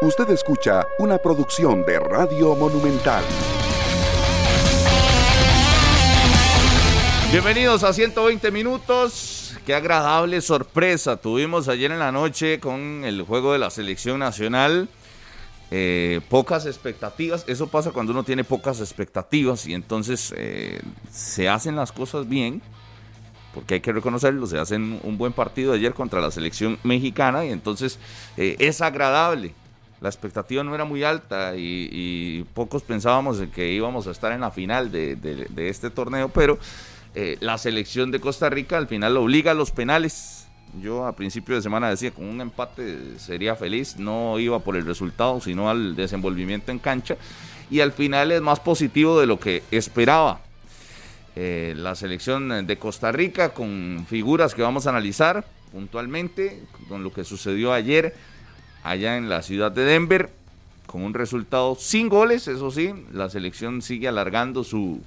Usted escucha una producción de Radio Monumental. Bienvenidos a 120 minutos. Qué agradable sorpresa tuvimos ayer en la noche con el juego de la selección nacional. Eh, pocas expectativas, eso pasa cuando uno tiene pocas expectativas y entonces eh, se hacen las cosas bien, porque hay que reconocerlo, se hacen un buen partido ayer contra la selección mexicana y entonces eh, es agradable. La expectativa no era muy alta y, pocos pensábamos que íbamos a estar en la final de, este torneo, pero la selección de Costa Rica al final obliga a los penales yo a principio de semana decía, con un empate sería feliz, no iba por el resultado, sino al desenvolvimiento en cancha. Y al final es más positivo de lo que esperaba. Eh, la selección de Costa Rica con figuras que vamos a analizar puntualmente, con lo que sucedió ayer allá en la ciudad de Denver, con un resultado sin goles, eso sí, la selección sigue alargando su,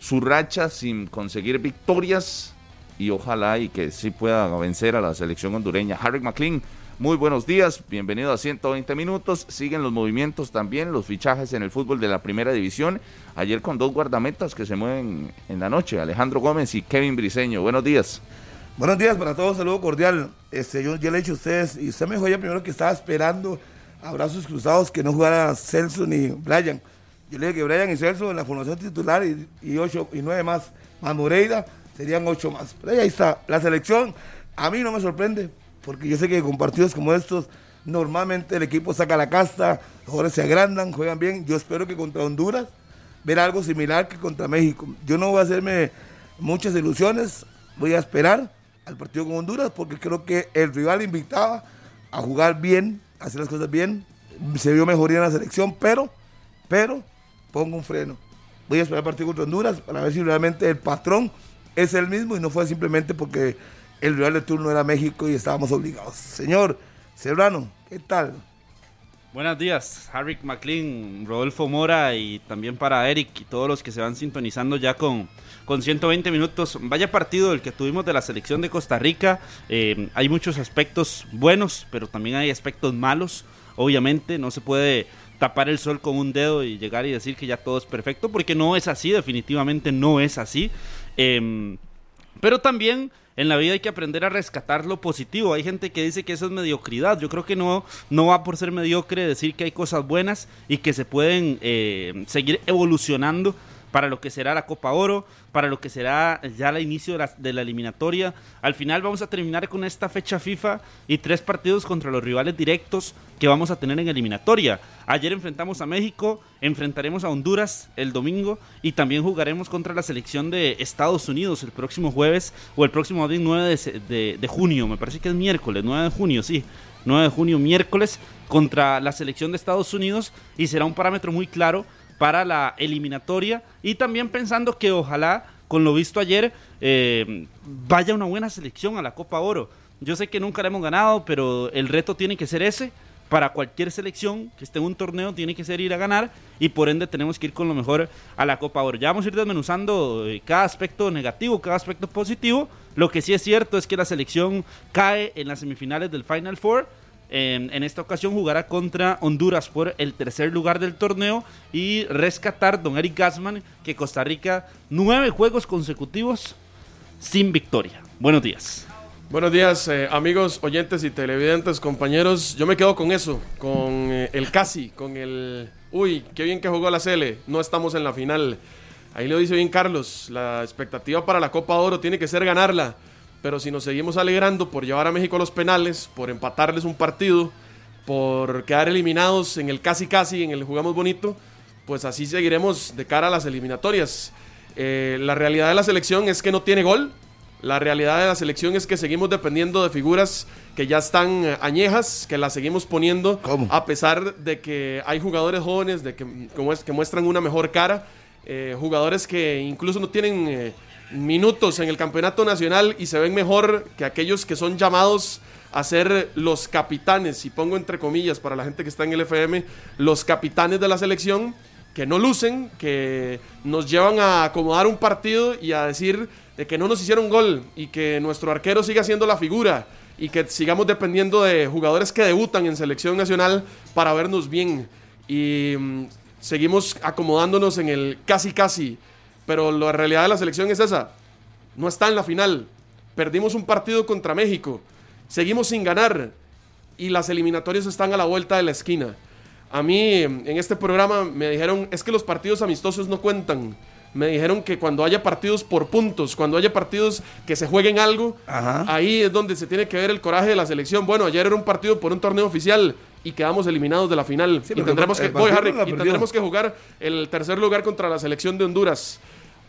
su racha sin conseguir victorias y ojalá y que sí pueda vencer a la selección hondureña. Harry McLean, muy buenos días, bienvenido a 120 minutos. Siguen los movimientos también, los fichajes en el fútbol de la primera división. Ayer con dos guardametas que se mueven en la noche, Alejandro Gómez y Kevin Briseño. Buenos días. Buenos días para todos, saludo cordial. Este, yo ya le he dicho a ustedes, y usted me dijo ya primero que estaba esperando abrazos cruzados que no jugara Celso ni Brian. Yo le dije que Brian y Celso en la formación titular y, y ocho y nueve más, más Moreira serían ocho más. Pero ahí está, la selección a mí no me sorprende, porque yo sé que con partidos como estos, normalmente el equipo saca la casta, los jugadores se agrandan, juegan bien. Yo espero que contra Honduras ver algo similar que contra México. Yo no voy a hacerme muchas ilusiones, voy a esperar al partido con Honduras, porque creo que el rival invitaba a jugar bien, a hacer las cosas bien. Se vio mejoría en la selección, pero, pero, pongo un freno. Voy a esperar el partido contra Honduras para ver si realmente el patrón es el mismo y no fue simplemente porque el rival de turno era México y estábamos obligados. Señor Serrano, ¿qué tal? Buenos días, Harry McLean, Rodolfo Mora y también para Eric y todos los que se van sintonizando ya con, con 120 minutos. Vaya partido el que tuvimos de la selección de Costa Rica. Eh, hay muchos aspectos buenos, pero también hay aspectos malos. Obviamente no se puede tapar el sol con un dedo y llegar y decir que ya todo es perfecto, porque no es así, definitivamente no es así. Em, pero también en la vida hay que aprender a rescatar lo positivo. Hay gente que dice que eso es mediocridad. Yo creo que no, no va por ser mediocre decir que hay cosas buenas y que se pueden eh, seguir evolucionando para lo que será la Copa Oro, para lo que será ya el inicio de la, eliminatoria. Al final vamos a terminar con esta fecha FIFA y tres partidos contra los rivales directos que vamos a tener en eliminatoria. Ayer enfrentamos a México, enfrentaremos a Honduras el domingo y también jugaremos contra la selección de Estados Unidos el próximo jueves o el próximo 9 de, de junio, me parece que es miércoles, 9 de junio, sí. 9 de junio, miércoles, contra la selección de Estados Unidos y será un parámetro muy claro para la eliminatoria y también pensando que ojalá, con lo visto ayer, eh, vaya una buena selección a la Copa Oro. Yo sé que nunca la hemos ganado, pero el reto tiene que ser ese. Para cualquier selección que esté en un torneo tiene que ser ir a ganar y por ende tenemos que ir con lo mejor a la Copa Oro. Ya vamos a ir desmenuzando eh, cada aspecto negativo, cada aspecto positivo. Lo que sí es cierto es que la selección cae en las semifinales del Final Four en esta ocasión jugará contra Honduras por el tercer lugar del torneo y rescatar Don Eric Gassman que Costa Rica nueve juegos consecutivos sin victoria. Buenos días. Buenos días, eh, amigos, oyentes y televidentes, compañeros. Yo me quedo con eso, con eh, el casi, con el. Uy, qué bien que jugó la Cele. No estamos en la final. Ahí lo dice bien Carlos. La expectativa para la Copa Oro tiene que ser ganarla. Pero si nos seguimos alegrando por llevar a México a los penales, por empatarles un partido, por quedar eliminados en el casi casi, en el jugamos bonito, pues así seguiremos de cara a las eliminatorias. Eh, la realidad de la selección es que no tiene gol. La realidad de la selección es que seguimos dependiendo de figuras que ya están eh, añejas, que las seguimos poniendo, a pesar de que hay jugadores jóvenes de que, como es, que muestran una mejor cara, eh, jugadores que incluso no tienen minutos en el campeonato nacional y se ven mejor que aquellos que son llamados a ser los capitanes, y pongo entre comillas para la gente que está en el FM, los capitanes de la selección, que no lucen, que nos llevan a acomodar un partido y a decir de que no nos hicieron gol y que nuestro arquero siga siendo la figura y que sigamos dependiendo de jugadores que debutan en selección nacional para vernos bien. Y mm, seguimos acomodándonos en el casi casi. Pero la realidad de la selección es esa. No está en la final. Perdimos un partido contra México. Seguimos sin ganar. Y las eliminatorias están a la vuelta de la esquina. A mí en este programa me dijeron, es que los partidos amistosos no cuentan. Me dijeron que cuando haya partidos por puntos, cuando haya partidos que se jueguen algo, Ajá. ahí es donde se tiene que ver el coraje de la selección. Bueno, ayer era un partido por un torneo oficial y quedamos eliminados de la final. Sí, y que, voy, Harry, tendremos que jugar el tercer lugar contra la selección de Honduras.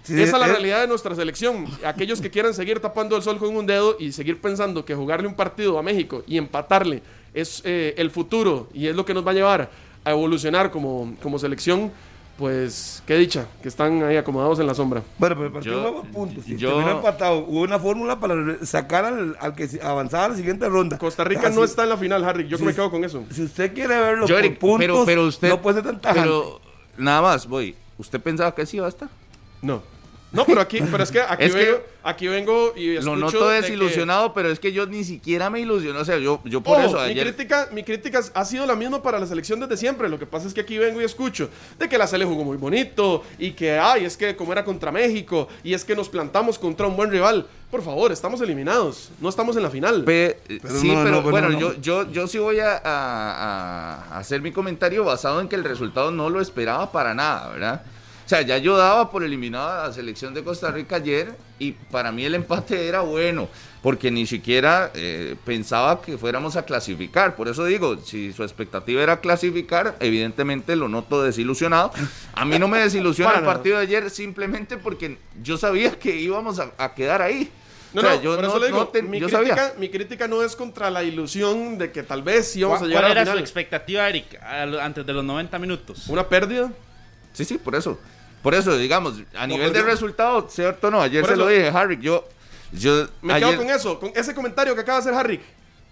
Sí, Esa es la es- realidad de nuestra selección. Aquellos que quieran seguir tapando el sol con un dedo y seguir pensando que jugarle un partido a México y empatarle es eh, el futuro y es lo que nos va a llevar a evolucionar como, como selección, pues qué dicha, que están ahí acomodados en la sombra. Bueno, pero el partido Yo- puntos. Si yo- terminó empatado, hubo una fórmula para sacar al, al que avanzaba a la siguiente ronda. Costa Rica Así- no está en la final, Harry. Yo Sí. me quedo con eso. Si usted quiere verlo Yo, por Eric, puntos, pero, pero usted. no puede ser tan tajante. Pero nada más, voy. ¿Usted pensaba que sí iba a estar? No. No, pero aquí, pero es que aquí, Es que vengo, aquí vengo y escucho Lo noto de que- desilusionado, pero es que yo ni siquiera me ilusioné. O sea, yo, yo por Ojo, eso mi, ayer. crítica, mi crítica ha sido la misma para la selección desde siempre. Lo que pasa es que aquí vengo y escucho de que la Sele jugó muy bonito y que, ay, es que como era contra México y es que nos plantamos contra un buen rival. Por favor, estamos eliminados. No estamos en la final. Pe- Pero sí, no, pero no, pero bueno, no. Yo, yo, yo sí voy a, a- a hacer mi comentario basado en que el resultado no lo esperaba para nada, ¿verdad? O sea, ya yo daba por eliminado a la selección de Costa Rica ayer y para mí el empate era bueno, porque ni siquiera eh, pensaba que fuéramos a clasificar. Por eso digo, si su expectativa era clasificar, evidentemente lo noto desilusionado. A mí no me desilusiona el partido de ayer simplemente porque yo sabía que íbamos a, a quedar ahí. No, O sea, no, yo por no- le digo, no te- mi, yo crítica, sabía. mi crítica no es contra la ilusión de que tal vez íbamos a ¿Cuál llegar a la era su final. expectativa, Eric, al- antes de los 90 minutos? ¿Una pérdida? Sí, sí, por eso. Por eso, digamos, a nivel pero de resultado, cierto no, ayer se eso- lo dije, Harry, yo, yo Me ayer, quedo con eso, con ese comentario que acaba de hacer Harry.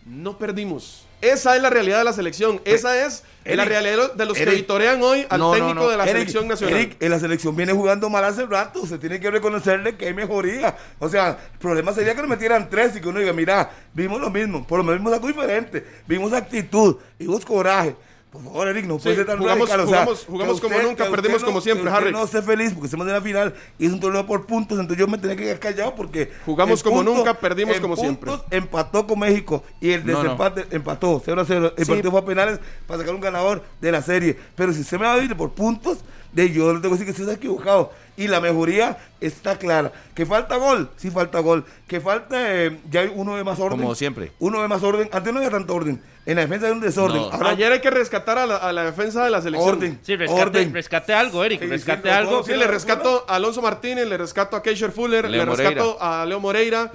No perdimos. Esa es la realidad de la selección. Esa es la realidad de los que vitorean hoy al no, no, técnico no. de la Eric, selección nacional. Eric, en la selección viene jugando mal hace rato. Se tiene que reconocerle que hay mejoría. O sea, el problema sería que nos metieran tres y que uno diga, mira, vimos lo mismo, por lo menos vimos algo diferente. Vimos actitud, vimos coraje. Por favor, Eric, no puede Sí, ser tan jugamos- radical. O sea, jugamos- jugamos como nunca, no- como siempre, Harry. no esté feliz porque estamos en la final y es un torneo por puntos. Entonces yo me tenía que quedar callado porque. Jugamos como nunca, perdimos en como siempre. Empató con México y el No, no. desempate empató 0 a 0. El Sí. partido fue a penales para sacar un ganador de la serie. Pero si usted me va a ir por puntos, de yo le tengo que decir que usted está equivocado. Y la mejoría está clara. Que falta gol, sí falta gol. Que falta, eh, ya hay uno de más orden. Como siempre. Uno de más orden. Antes no había tanto orden. En la defensa hay un desorden. No. Ahora, Ayer hay que rescatar a la, a la defensa de la selección. orden. Sí, rescate, orden. rescate algo, Eric, Sí, rescate algo. Sí, le rescato a Alonso Martínez, le rescato a Keisher Fuller, Leo le rescato a Leo Moreira.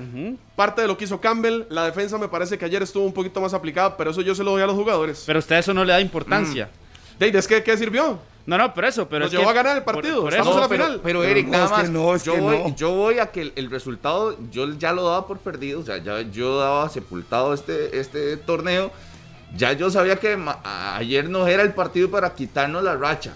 Parte de lo que hizo Campbell. La defensa me parece que ayer estuvo un poquito más aplicada, pero eso yo se lo doy a los jugadores. Pero a usted eso no le da importancia. Dave, ¿es que qué sirvió? No, no, por eso, pero Nos es llevó que- a ganar el partido. por Estamos eso- en la pero, final. pero Eric, no, nada es que más, no, es yo, que voy, no. yo voy a que el, el resultado, yo ya lo daba por perdido, o sea, ya yo daba sepultado este, este torneo, ya yo sabía que ayer no era el partido para quitarnos la racha.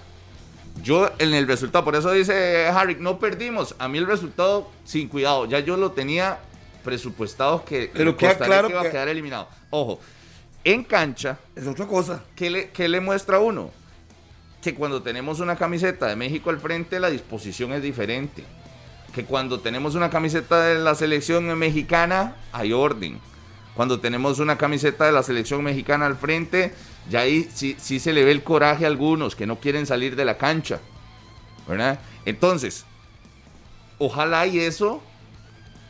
Yo en el resultado, por eso dice Harry, no perdimos. A mí el resultado, sin cuidado, ya yo lo tenía presupuestado que Pero Costa Rica claro iba a que- quedar eliminado. Ojo, en cancha, Es otra cosa. ¿qué le, qué le muestra a uno? Que cuando tenemos una camiseta de México al frente, la disposición es diferente. Que cuando tenemos una camiseta de la selección mexicana, hay orden. Cuando tenemos una camiseta de la selección mexicana al frente, ya ahí sí, sí se le ve el coraje a algunos que no quieren salir de la cancha. ¿Verdad? Entonces, ojalá y eso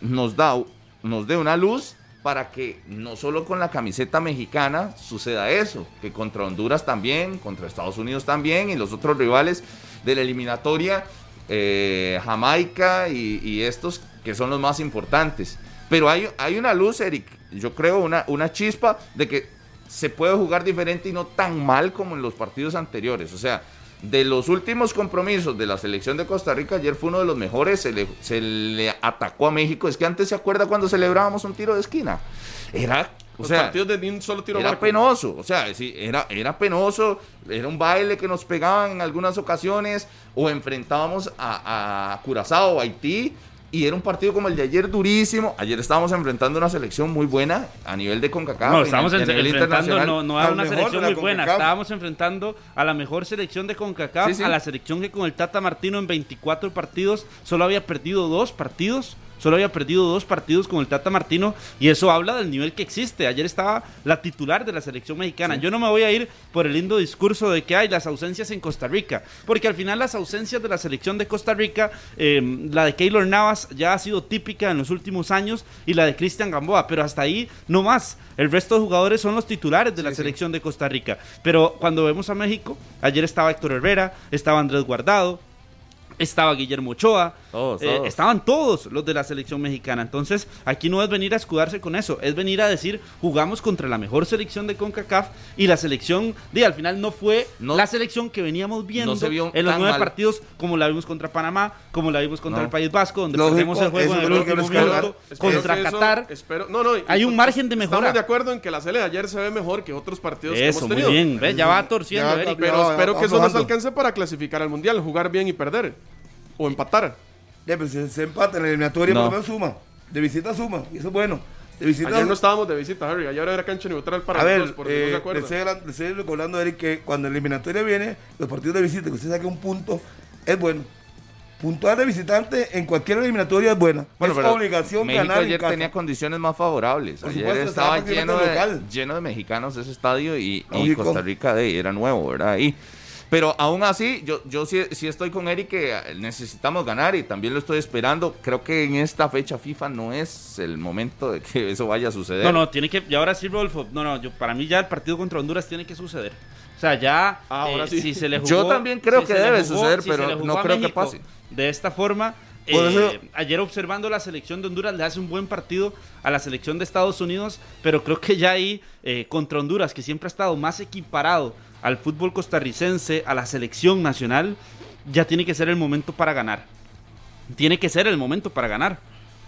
nos da nos dé una luz para que no solo con la camiseta mexicana suceda eso, que contra Honduras también, contra Estados Unidos también y los otros rivales de la eliminatoria, eh, Jamaica y, estos que son los más importantes. Pero hay, hay una luz, Eric, yo creo, una, una chispa de que se puede jugar diferente y no tan mal como en los partidos anteriores. O sea, de los últimos compromisos de la selección de Costa Rica, ayer fue uno de los mejores, se le, se le atacó a México. Es que antes se acuerda cuando celebrábamos un tiro de esquina. Era, o Los sea, partidos de ni un solo tiro era marco. penoso, o sea, sí, era, era penoso, era un baile que nos pegaban en algunas ocasiones, o enfrentábamos a, a Curazao o Haití Y era un partido como el de ayer durísimo. Ayer estábamos enfrentando una selección muy buena a nivel de CONCACAF. No, en- estábamos en en- nivel enfrentando no, no a una selección muy buena, estábamos enfrentando a la mejor selección de CONCACAF, Sí, sí. a la selección que con el Tata Martino en 24 partidos solo había perdido dos partidos. Solo había perdido dos partidos con el Tata Martino y eso habla del nivel que existe. Ayer estaba la titular de la selección mexicana. Yo no me voy a ir por el lindo discurso de que hay las ausencias en Costa Rica, porque al final las ausencias de la selección de Costa Rica, eh, la de Keylor Navas ya ha sido típica en los últimos años y la de Cristian Gamboa, pero hasta ahí no más. El resto de jugadores son los titulares de la selección de Costa Rica. Pero cuando vemos a México, ayer estaba Héctor Herrera, estaba Andrés Guardado, estaba Guillermo Ochoa, Todos, eh, todos. estaban todos los de la selección mexicana. Entonces, aquí no es venir a escudarse con eso, es venir a decir, jugamos contra la mejor selección de CONCACAF y la selección, de al final no fue No- la selección que veníamos viendo se vio en los nueve mal. partidos, como la vimos contra Panamá, como la vimos contra No. el País Vasco, donde Lógico, perdemos el juego en el que último rescatar. minuto, Espero contra que eso- Qatar. espero, no, no, Hay un margen de mejora. Estamos de acuerdo en que la Sele de ayer se ve mejor que otros partidos que Eso, hemos muy tenido. bien. ¿ves? Ya va torciendo, Ya, Eric. Pero espero ya, que eso nos alcance para clasificar al mundial, jugar bien y perder. O empatar. Ya, pues, se, se empata en la eliminatoria, No. por lo menos suma. De visita suma, y eso es bueno. De visita Ayer no estábamos de visita, Harry. Ayer era cancha neutral para A ver, por si no eh, se le estoy, hablan- le estoy recordando a Eric que cuando la eliminatoria viene, los partidos de visita, que usted saque un punto, es bueno. Puntuar de visitante en cualquier eliminatoria es buena. Bueno, es pero obligación México ganar en ayer casa. tenía condiciones más favorables. Por ayer supuesto, estaba estaba lleno de, local. lleno de mexicanos ese estadio y, y. Costa Rica de, era nuevo, ¿verdad? Ahí. Pero aún así, yo, yo sí, sí estoy con Eric que eh, necesitamos ganar y también lo estoy esperando. Creo que en esta fecha FIFA no es el momento de que eso vaya a suceder. No, no, tiene que. Y ahora sí, Rodolfo. No, no, yo, para mí ya el partido contra Honduras tiene que suceder. O sea, ya. Ah, ahora eh, sí. Si se le jugó, Yo también creo si que debe jugó- suceder, si pero no creo que pase. De esta forma. Eh, ayer observando la selección de Honduras le hace un buen partido a la selección de Estados Unidos, pero creo que ya ahí eh, contra Honduras, que siempre ha estado más equiparado al fútbol costarricense, a la selección nacional, ya tiene que ser el momento para ganar. Tiene que ser el momento para ganar.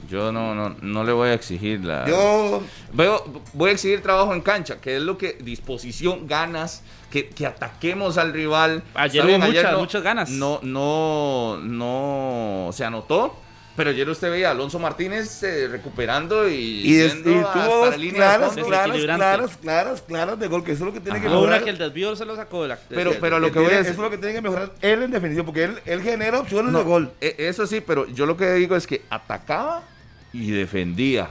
Yo no, no, no le voy a exigir la. Yo, Veo, voy a exigir trabajo en cancha, que es lo que disposición, ganas, que, que ataquemos al rival. Ayer hubo muchas- muchas ganas. No, no, no se anotó. Pero ayer usted veía a Alonso Martínez eh, recuperando y, y, des- y tuvo la dos claras, claras, claras, claras, claras de gol, que eso es lo que tiene que Ajá. Mejorar. una que el desvío se lo sacó de la. Pero, pero lo Que que voy a decir. Eso es lo que tiene que mejorar él en definición, porque él, él genera opciones No, de gol. e- Eso sí, pero yo lo que digo es que atacaba y defendía.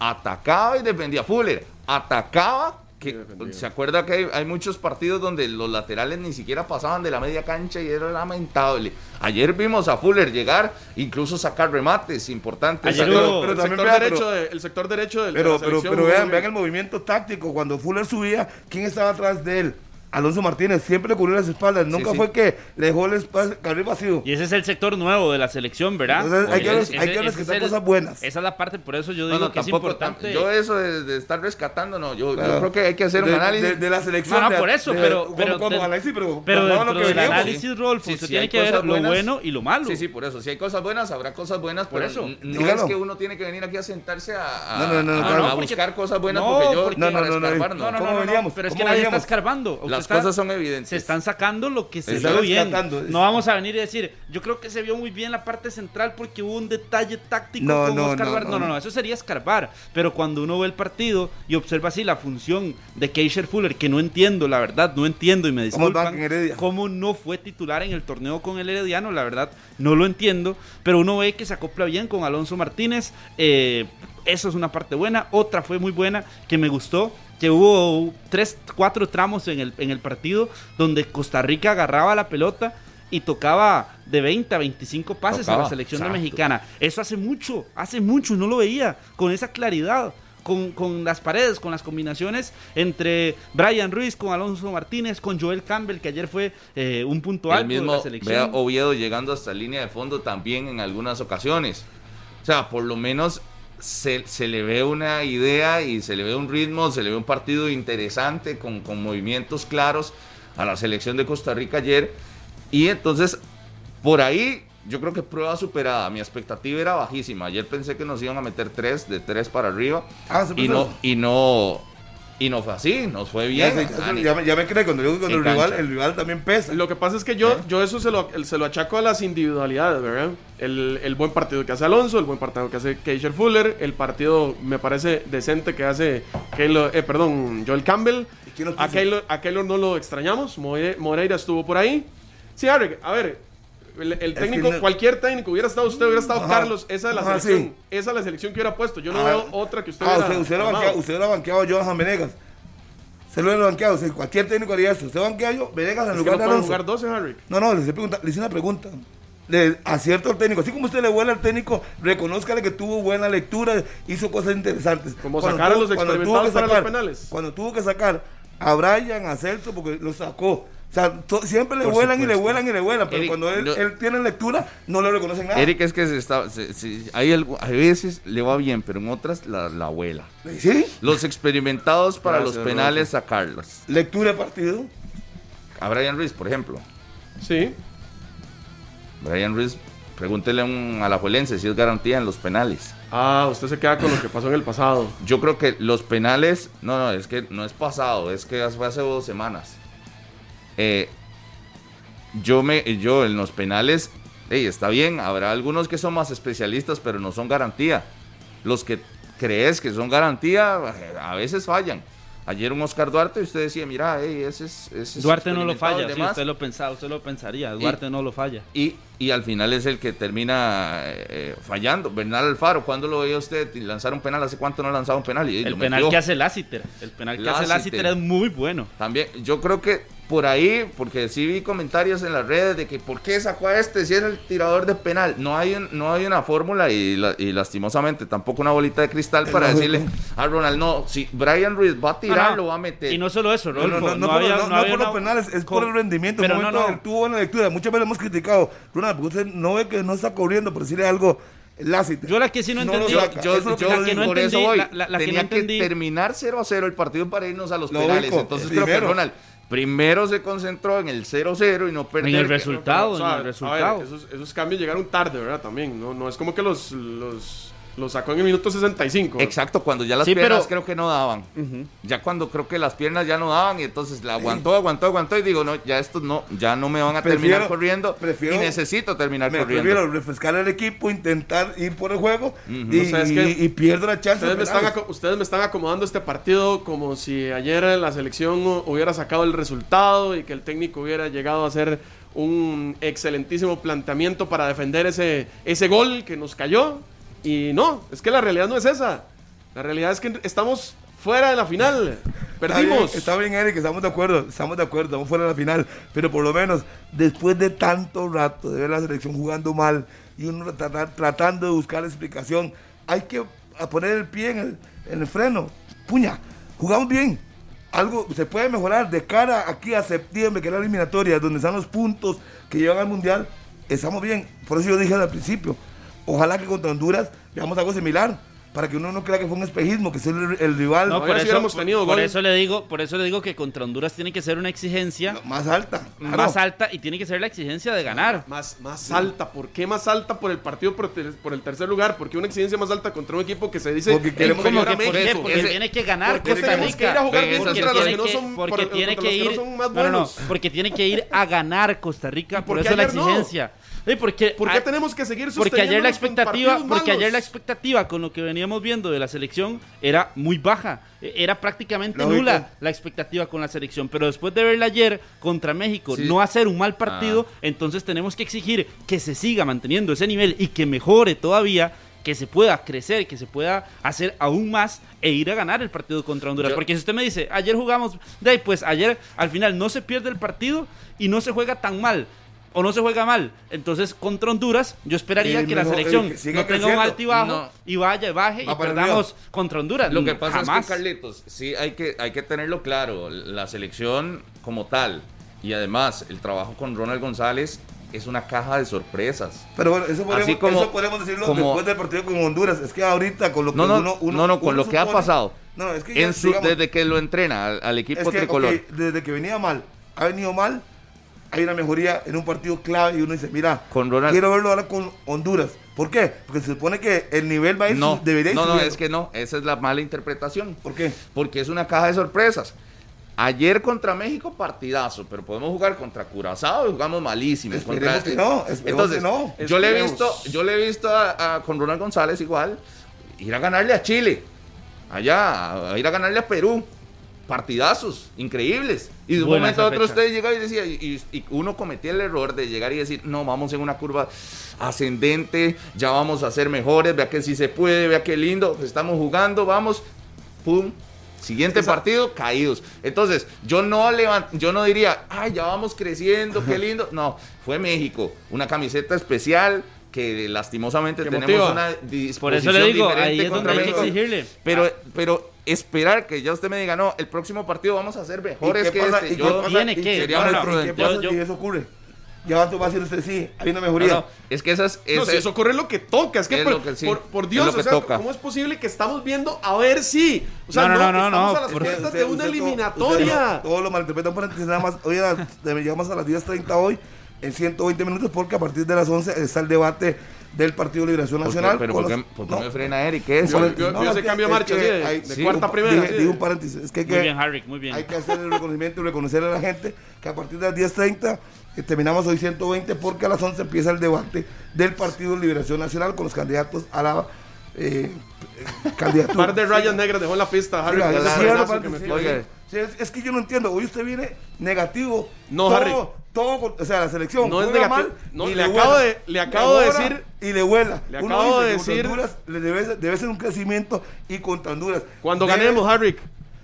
Atacaba y defendía. Fuller atacaba. Que. ¿Se acuerda que hay, hay muchos partidos donde los laterales ni siquiera pasaban de la media cancha y era lamentable? Ayer vimos a Fuller llegar, incluso sacar remates importantes. Ayer hubo- Pero el, también sector derecho pero- de- el sector derecho del- de Pero, la pero, selección pero vean, vean el movimiento táctico. Cuando Fuller subía, ¿quién estaba atrás de él? Alonso Martínez siempre le cubrió las espaldas. Nunca sí. fue que le dejó el espacio, carril vacío. Y ese es el sector nuevo de la selección, ¿verdad? Entonces, hay que Ese- res- hay ese- que ese rescatar es el- cosas buenas. Esa es la parte, por eso yo No, digo no, que es tampoco. importante. tam- Yo eso de, de estar rescatando, no. Yo, yo Claro. creo que hay que hacer un de, análisis. de- de la selección. No, no, por eso, de- pero- pero como de- análisis, pero, Pero dentro lo que del análisis, Rolfo, Sí, usted sí, tiene que ver lo buenas. bueno y lo malo. Sí, sí, por eso. Si hay cosas buenas, habrá cosas buenas. Por pero eso. No es que uno tiene que venir aquí a sentarse a, No, no, no, no, buscar cosas buenas No, porque yo No, no, no, no, no, No, no, ¿Cómo no, no, veníamos? pero es Las está- cosas son evidentes. Se están sacando lo que se Está vio bien. No vamos a venir y decir, yo creo que se vio muy bien la parte central porque hubo un detalle táctico No, con no, Oscar no, no, no, no, no. no, eso sería escarbar. Pero cuando uno ve el partido y observa así la función de Keisher Fuller, que no entiendo, la verdad, no entiendo y me ¿Cómo disculpan, cómo no fue titular en el torneo con el Herediano, la verdad, no lo entiendo. Pero uno ve que se acopla bien con Alonso Martínez. eh, eso es una parte buena. Otra fue muy buena que me gustó. Que hubo tres, cuatro tramos en el, en el partido donde Costa Rica agarraba la pelota y tocaba de 20 a 25 pases a Tocaba, la selección exacto. mexicana. Eso hace mucho, hace mucho, no lo veía con esa claridad. Con, con las paredes, con las combinaciones entre Brian Ruiz, con Alonso Martínez, con Joel Campbell, que ayer fue eh, un punto el alto de la mismo selección. vea Oviedo llegando hasta línea de fondo también en algunas ocasiones. O sea, por lo menos se, se le ve una idea y se le ve un ritmo, se le ve un partido interesante con, con movimientos claros a la selección de Costa Rica ayer. Y entonces, por ahí, yo creo que prueba superada. Mi expectativa era bajísima. Ayer pensé que nos iban a meter tres, de tres para arriba. Ah, ¿se y no y no Y no fue así, nos fue bien. ya, ya me, ya me cree cuando digo el rival, el rival también pesa. Lo que pasa es que yo, yo eso se lo, se lo achaco a las individualidades, ¿verdad? El, el buen partido que hace Alonso, el buen partido que hace Keisher Fuller, el partido me parece decente que hace Keylor- eh, perdón, Joel Campbell. ¿Y quién lo A? Keylor, a Keylor no lo extrañamos, More- Moreira estuvo por ahí. Sí, Eric, a ver, el, el que técnico, no- cualquier técnico, hubiera estado usted, hubiera estado Ajá. Carlos, esa es la Ajá, selección, sí. esa es la selección que hubiera puesto. Yo no Ah. veo otra que usted Ah, hubiera usted, armado. banqueado, usted ha banqueado a Johan Venegas. Se lo ha banqueado. o sea, cualquier técnico haría eso. Usted banquea yo, Venegas en Es que lugar no de jugar 12, Harry. No, no, le hice, pregunta- le hice una pregunta. Le acierto al técnico. Así como usted le vuela al técnico, reconózcale que tuvo buena lectura, hizo cosas interesantes. Como Cuando sacar a tuvo- los cuando tuvo experimentados que para los sacar- penales. Cuando tuvo que sacar a Brian, a Celso, porque lo sacó. O sea, to- siempre le Por vuelan y le vuelan y le vuelan, pero Eric, cuando él, no- él tiene lectura, no le reconocen nada. Eric es que se está, se- se- hay, algo- a veces le va bien, pero en otras la, la abuela. ¿Sí? Los experimentados para Gracias, los penales sacarlos. Lectura de partido. A Brian Ruiz, por ejemplo. Sí. Brian Ruiz, pregúntele a un alajuelense si es garantía en los penales. Ah, usted se queda con lo que pasó en el pasado. Yo creo que los penales, no, no, es que no es pasado, es que fue hace dos semanas. Eh, yo me, yo en los penales, ey, está bien, habrá algunos que son más especialistas, pero no son garantía. Los que crees que son garantía, eh, a veces fallan. Ayer un Oscar Duarte, usted decía, mira, ey, ese es... ese Duarte no lo y falla, si demás". usted lo pensaba, usted lo pensaría. Duarte no lo falla. Y, y al final es el que termina eh, fallando. Bernal Alfaro, ¿cuándo lo veía usted y lanzar un penal? ¿Hace cuánto no lanzaba un penal? Y, El penal que hace Lassiter. El penal que hace. Lassiter es muy bueno. También, yo creo que por ahí, porque sí vi comentarios en las redes de que ¿por qué sacó a este si era el tirador de penal? No hay, un- no hay una fórmula y, la- y lastimosamente tampoco una bolita de cristal para decirle a Ronald, no, si Brian Ruiz va a tirar, No, no. lo va a meter. Y no solo eso, No, no, no, no, por, había- no- no había por los penales, es por el rendimiento. En Pero no, momento no. él tuvo buena lectura. Muchas veces hemos criticado, Ronald, porque usted no ve que no está corriendo, por decirle algo, Lassiter. Yo la que sí no lo entendí- saca. yo, Eso es lo que yo yo que no por eso voy. la- la- la que Tenía no que, terminar 0 a 0 el partido para irnos a los Lógico, penales. Entonces creo que. Ronald primero se concentró en el 0-0 y no perder. En el resultado, O sea, en el a ver, resultado. esos, esos cambios llegaron tarde, ¿verdad? También. No, no es como que los, los, los sacó en el minuto 65. Exacto, cuando ya las Sí, piernas pero- creo que no daban. Ya cuando creo que las piernas ya no daban y entonces la aguantó, aguantó, aguantó y digo, no, ya estos no, ya no me van a Prefiero- terminar corriendo prefiero- y necesito terminar Me corriendo. prefiero refrescar el equipo, intentar ir por el juego y, O sea, es que y- y pierdo la chance. Ustedes de me, están ustedes me están acomodando este partido como si ayer la selección hu- hubiera sacado el resultado y que el técnico hubiera llegado a hacer un excelentísimo planteamiento para defender ese, ese gol que nos cayó. Y no, es que la realidad no es esa. La realidad es que estamos fuera de la final. Está bien, Perdimos. Está bien, Eric, estamos de acuerdo, estamos de acuerdo, estamos fuera de la final, pero por lo menos después de tanto rato de ver la selección jugando mal y uno tratar- tratando de buscar explicación, hay que poner el pie en el, en el freno. Puña, jugamos bien. Algo se puede mejorar de cara aquí a septiembre, que es la eliminatoria, donde están los puntos que llevan al mundial. Estamos bien. Por eso yo dije al principio, ojalá que contra Honduras veamos algo similar, para que uno no crea que fue un espejismo, que es el, el rival. No, por si eso, hubiéramos tenido por gol. eso le digo, por eso le digo que contra Honduras tiene que ser una exigencia más alta. claro. más alta y tiene que ser la exigencia de ganar. Más, más alta, ¿por qué más alta por el partido por, ter- por el tercer lugar? ¿Por qué una exigencia más alta contra un equipo que se dice Porque queremos que por México? qué? Porque Ese- tiene que ganar ¿Por qué Costa que ir a Rica. jugar bien Porque contra los tiene que no que, son, porque por- tiene contra que los ir, no son más no, no, no, buenos? porque tiene que ir a ganar Costa Rica, por eso la exigencia. Sí, porque, ¿Por qué ah, tenemos que seguir porque ayer la expectativa, porque ayer la expectativa con lo que veníamos viendo de la selección era muy baja, E- era prácticamente Lógico. nula la expectativa con la selección, pero después de verla ayer contra México Sí. no hacer un mal partido, entonces tenemos que exigir que se siga manteniendo ese nivel y que mejore todavía que se pueda crecer, que se pueda hacer aún más e ir a ganar el partido contra Honduras. Yo- Porque si usted me dice, ayer jugamos, de ahí, pues ayer al final no se pierde el partido y no se juega tan mal. O no se juega mal. Entonces, contra Honduras, yo esperaría que la selección eh, que no tenga un creciendo. alto y bajo No. y vaya, baje Va y perdamos contra Honduras. Lo que pasa jamás. es que, Carlitos, sí hay que, hay que tenerlo claro. La selección como tal y además el trabajo con Ronald González es una caja de sorpresas. Pero bueno, eso podemos, Así como- eso podemos decirlo como- después del partido con Honduras. Es que ahorita con lo que No, no, uno, uno- no, no, con uno lo que ha supone- pasado. No, es que ya, En su, digamos, desde que lo entrena al, al equipo es que, tricolor. desde que venía mal, ha venido mal hay una mejoría en un partido clave y uno dice, mira, Con Ronald- quiero verlo ahora con Honduras. ¿Por qué? Porque se supone que el nivel va a ir, No, debería ir no, no, es que no, esa es la mala interpretación. ¿Por qué? Porque es una caja de sorpresas. Ayer contra México, partidazo, pero podemos jugar contra Curazao y jugamos malísimo. Esperemos contra- que no, esperemos Entonces, que no. yo le he visto, yo le he visto a- a- con Ronald González igual ir a ganarle a Chile, allá, a ir a ganarle a Perú. Partidazos, increíbles. Y de un Buena momento a otro fecha. usted llega y decía, y, y uno cometía el error de llegar y decir, no, vamos en una curva ascendente, ya vamos a ser mejores, vea que sí se puede, vea qué lindo, pues estamos jugando, vamos, pum, siguiente partido, caídos. Entonces, yo no levant, yo no diría, ay, ya vamos creciendo, qué lindo. No, fue México, una camiseta especial que lastimosamente tenemos motiva. una Por disposición eso le digo, diferente ahí es contra donde hay que exigirle. Pero, pero esperar que ya usted me diga, no, el próximo partido vamos a ser mejores ¿Y qué que pasa? este. ¿Y qué Yo- pasa? Tiene ¿Y que, qué sería qué pasa Yo- yo- si eso ocurre? Ya va a decir usted, sí, hay una No, mejoría. no, es que esas, No, ese- si eso ocurre es lo que toca. Es que Es por, que sí, por, por es Dios, o sea, toca. ¿cómo es posible que estamos viendo a ver si? O sea, No, no, no, no, estamos no, a las Usted- de una todo- eliminatoria. usted Todo lo malinterpretan por antes, nada más. Hoy a las- de- llegamos a las 10.30 hoy, en 120 minutos, porque a partir de las 11 está el debate del Partido de Liberación ¿por qué- Nacional. pero con ¿por qué, los- por qué no, me frena Eric? ¿Qué es? Yo- yo- no, yo es se cambio es marcha, que sí, de- hay- de sí, cuarta un- primera, dije- sí. dije un paréntesis, es que hay Muy que, bien, muy bien. hay que hacer el reconocimiento y reconocer a la gente que a partir de las 10.30 eh, terminamos hoy 120 porque a las 11 empieza el debate del Partido de Liberación Nacional con los candidatos a la eh, candidatura. Par de rayas negras dejó en la pista, Harry. Oiga, frenazo aparte, que metió. Oiga. es, es que yo no entiendo. Hoy usted viene negativo. No, todo, Harry. Todo, o sea, la selección No es negativo. mal No, y le acabo de- le acabo de decir- y le vuela. le Uno acabo de dice contra decir- Honduras debe, debe ser un crecimiento y contra Honduras. Cuando Debe- ganemos, Harry.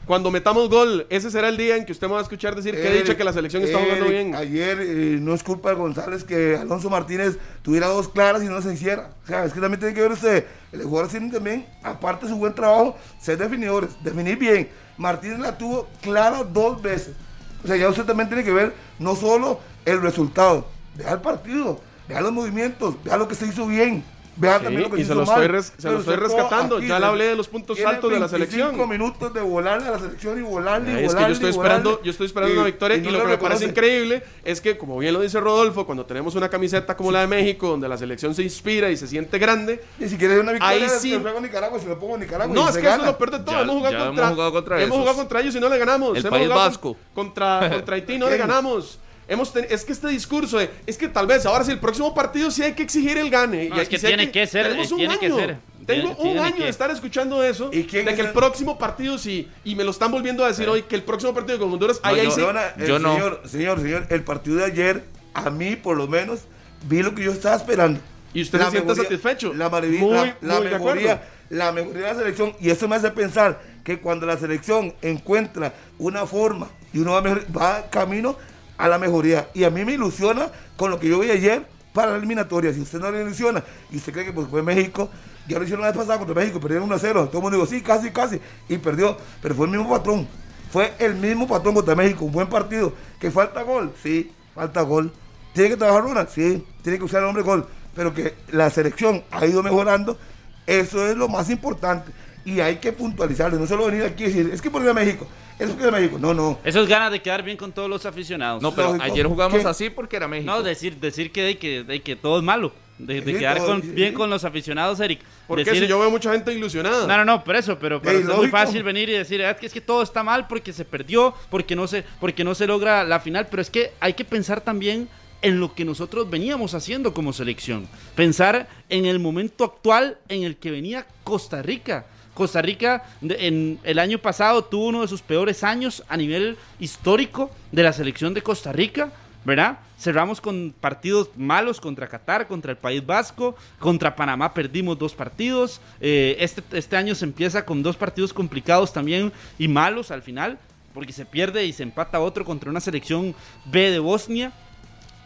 Cuando metamos gol, ese será el día en que usted me va a escuchar decir que he dicho que la selección está jugando bien. Ayer eh, no es culpa de González que Alonso Martínez tuviera dos claras y no se hiciera. O sea, es que también tiene que ver usted. El jugador tiene también, aparte de su buen trabajo, ser definidores, definir bien. Martínez la tuvo clara dos veces. O sea, ya usted también tiene que ver no solo el resultado, vea el partido, vea los movimientos, vea lo que se hizo bien. Vea Sí, también lo que y se se lo estoy res- se lo estoy rescatando. aquí, Ya le hablé de los puntos altos de la 25 selección. minutos de volarle a la selección y volarle y Es que volarle yo estoy esperando, volarle, yo estoy esperando y- una victoria y, no lo que me parece increíble es que, como bien lo dice Rodolfo, cuando tenemos una camiseta como la de México, donde la selección se inspira y se siente grande, Y si quieres una victoria, Ahí sí. que juego Nicaragua, si lo pongo en Nicaragua. no, y es se que eso gana. lo peor de todo. Ya- hemos jugado ya contra, hemos jugado contra hemos esos. jugado contra ellos y no le ganamos. El hemos País Vasco. Contra, contra Haití no le ganamos. Hemos ten- es que este discurso de, es que tal vez ahora si el próximo partido sí hay que exigir el gane. No, y es que sí tiene que ser, tenemos un tiene que año. ser. Tengo Tiene- un tiene año que. de estar escuchando eso. ¿Y quién de es que el el- próximo partido sí. Y me lo están volviendo a decir hoy que el próximo partido con Honduras, ahí, No, ahí yo- sí. Perdona, el Yo no. Señor, señor, señor, el partido de ayer, a mí por lo menos, vi lo que yo estaba esperando. ¿Y usted se siente satisfecho? La, maravi- Muy, la, la muy de mejoría, la mejoría de la selección. Y eso me hace pensar que cuando la selección encuentra una forma y uno va, mejor- va camino a la mejoría. Y a mí me ilusiona con lo que yo vi ayer para la eliminatoria. Si usted no le ilusiona y usted cree que pues, fue México, ya lo hicieron la vez pasada contra México, perdieron 1 a 0. Todo el mundo dijo, sí, casi, casi. Y perdió. Pero fue el mismo patrón. Fue el mismo patrón contra México. Un buen partido. ¿Que falta gol? Sí, falta gol. ¿Tiene que trabajar una? Sí, tiene que usar el hombre gol. Pero que la selección ha ido mejorando, eso es lo más importante. Y hay que puntualizarlo. No solo venir aquí y decir, es que por México, es porque de México. No, no. Eso es ganas de quedar bien con todos los aficionados. No, pero Lógico. ayer jugamos ¿Qué? así porque era México. No, decir, decir que, de que, de que todo es malo. De, quedar todo, con- sí, bien sí. con los aficionados, Eric. Porque Decir- si yo veo mucha gente ilusionada. No, no, no, por eso, pero, es muy fácil venir y decir, "Ah, es que, es que todo está mal porque se perdió, porque no se, porque no se logra la final, pero es que hay que pensar también en lo que nosotros veníamos haciendo como selección. Pensar en el momento actual en el que venía Costa Rica. Costa Rica en el año pasado tuvo uno de sus peores años a nivel histórico de la selección de Costa Rica, ¿verdad? Cerramos con partidos malos contra Qatar, contra el País Vasco, contra Panamá perdimos dos partidos. Eh, este, este año se empieza con dos partidos complicados también y malos al final, porque se pierde y se empata otro contra una selección B de Bosnia.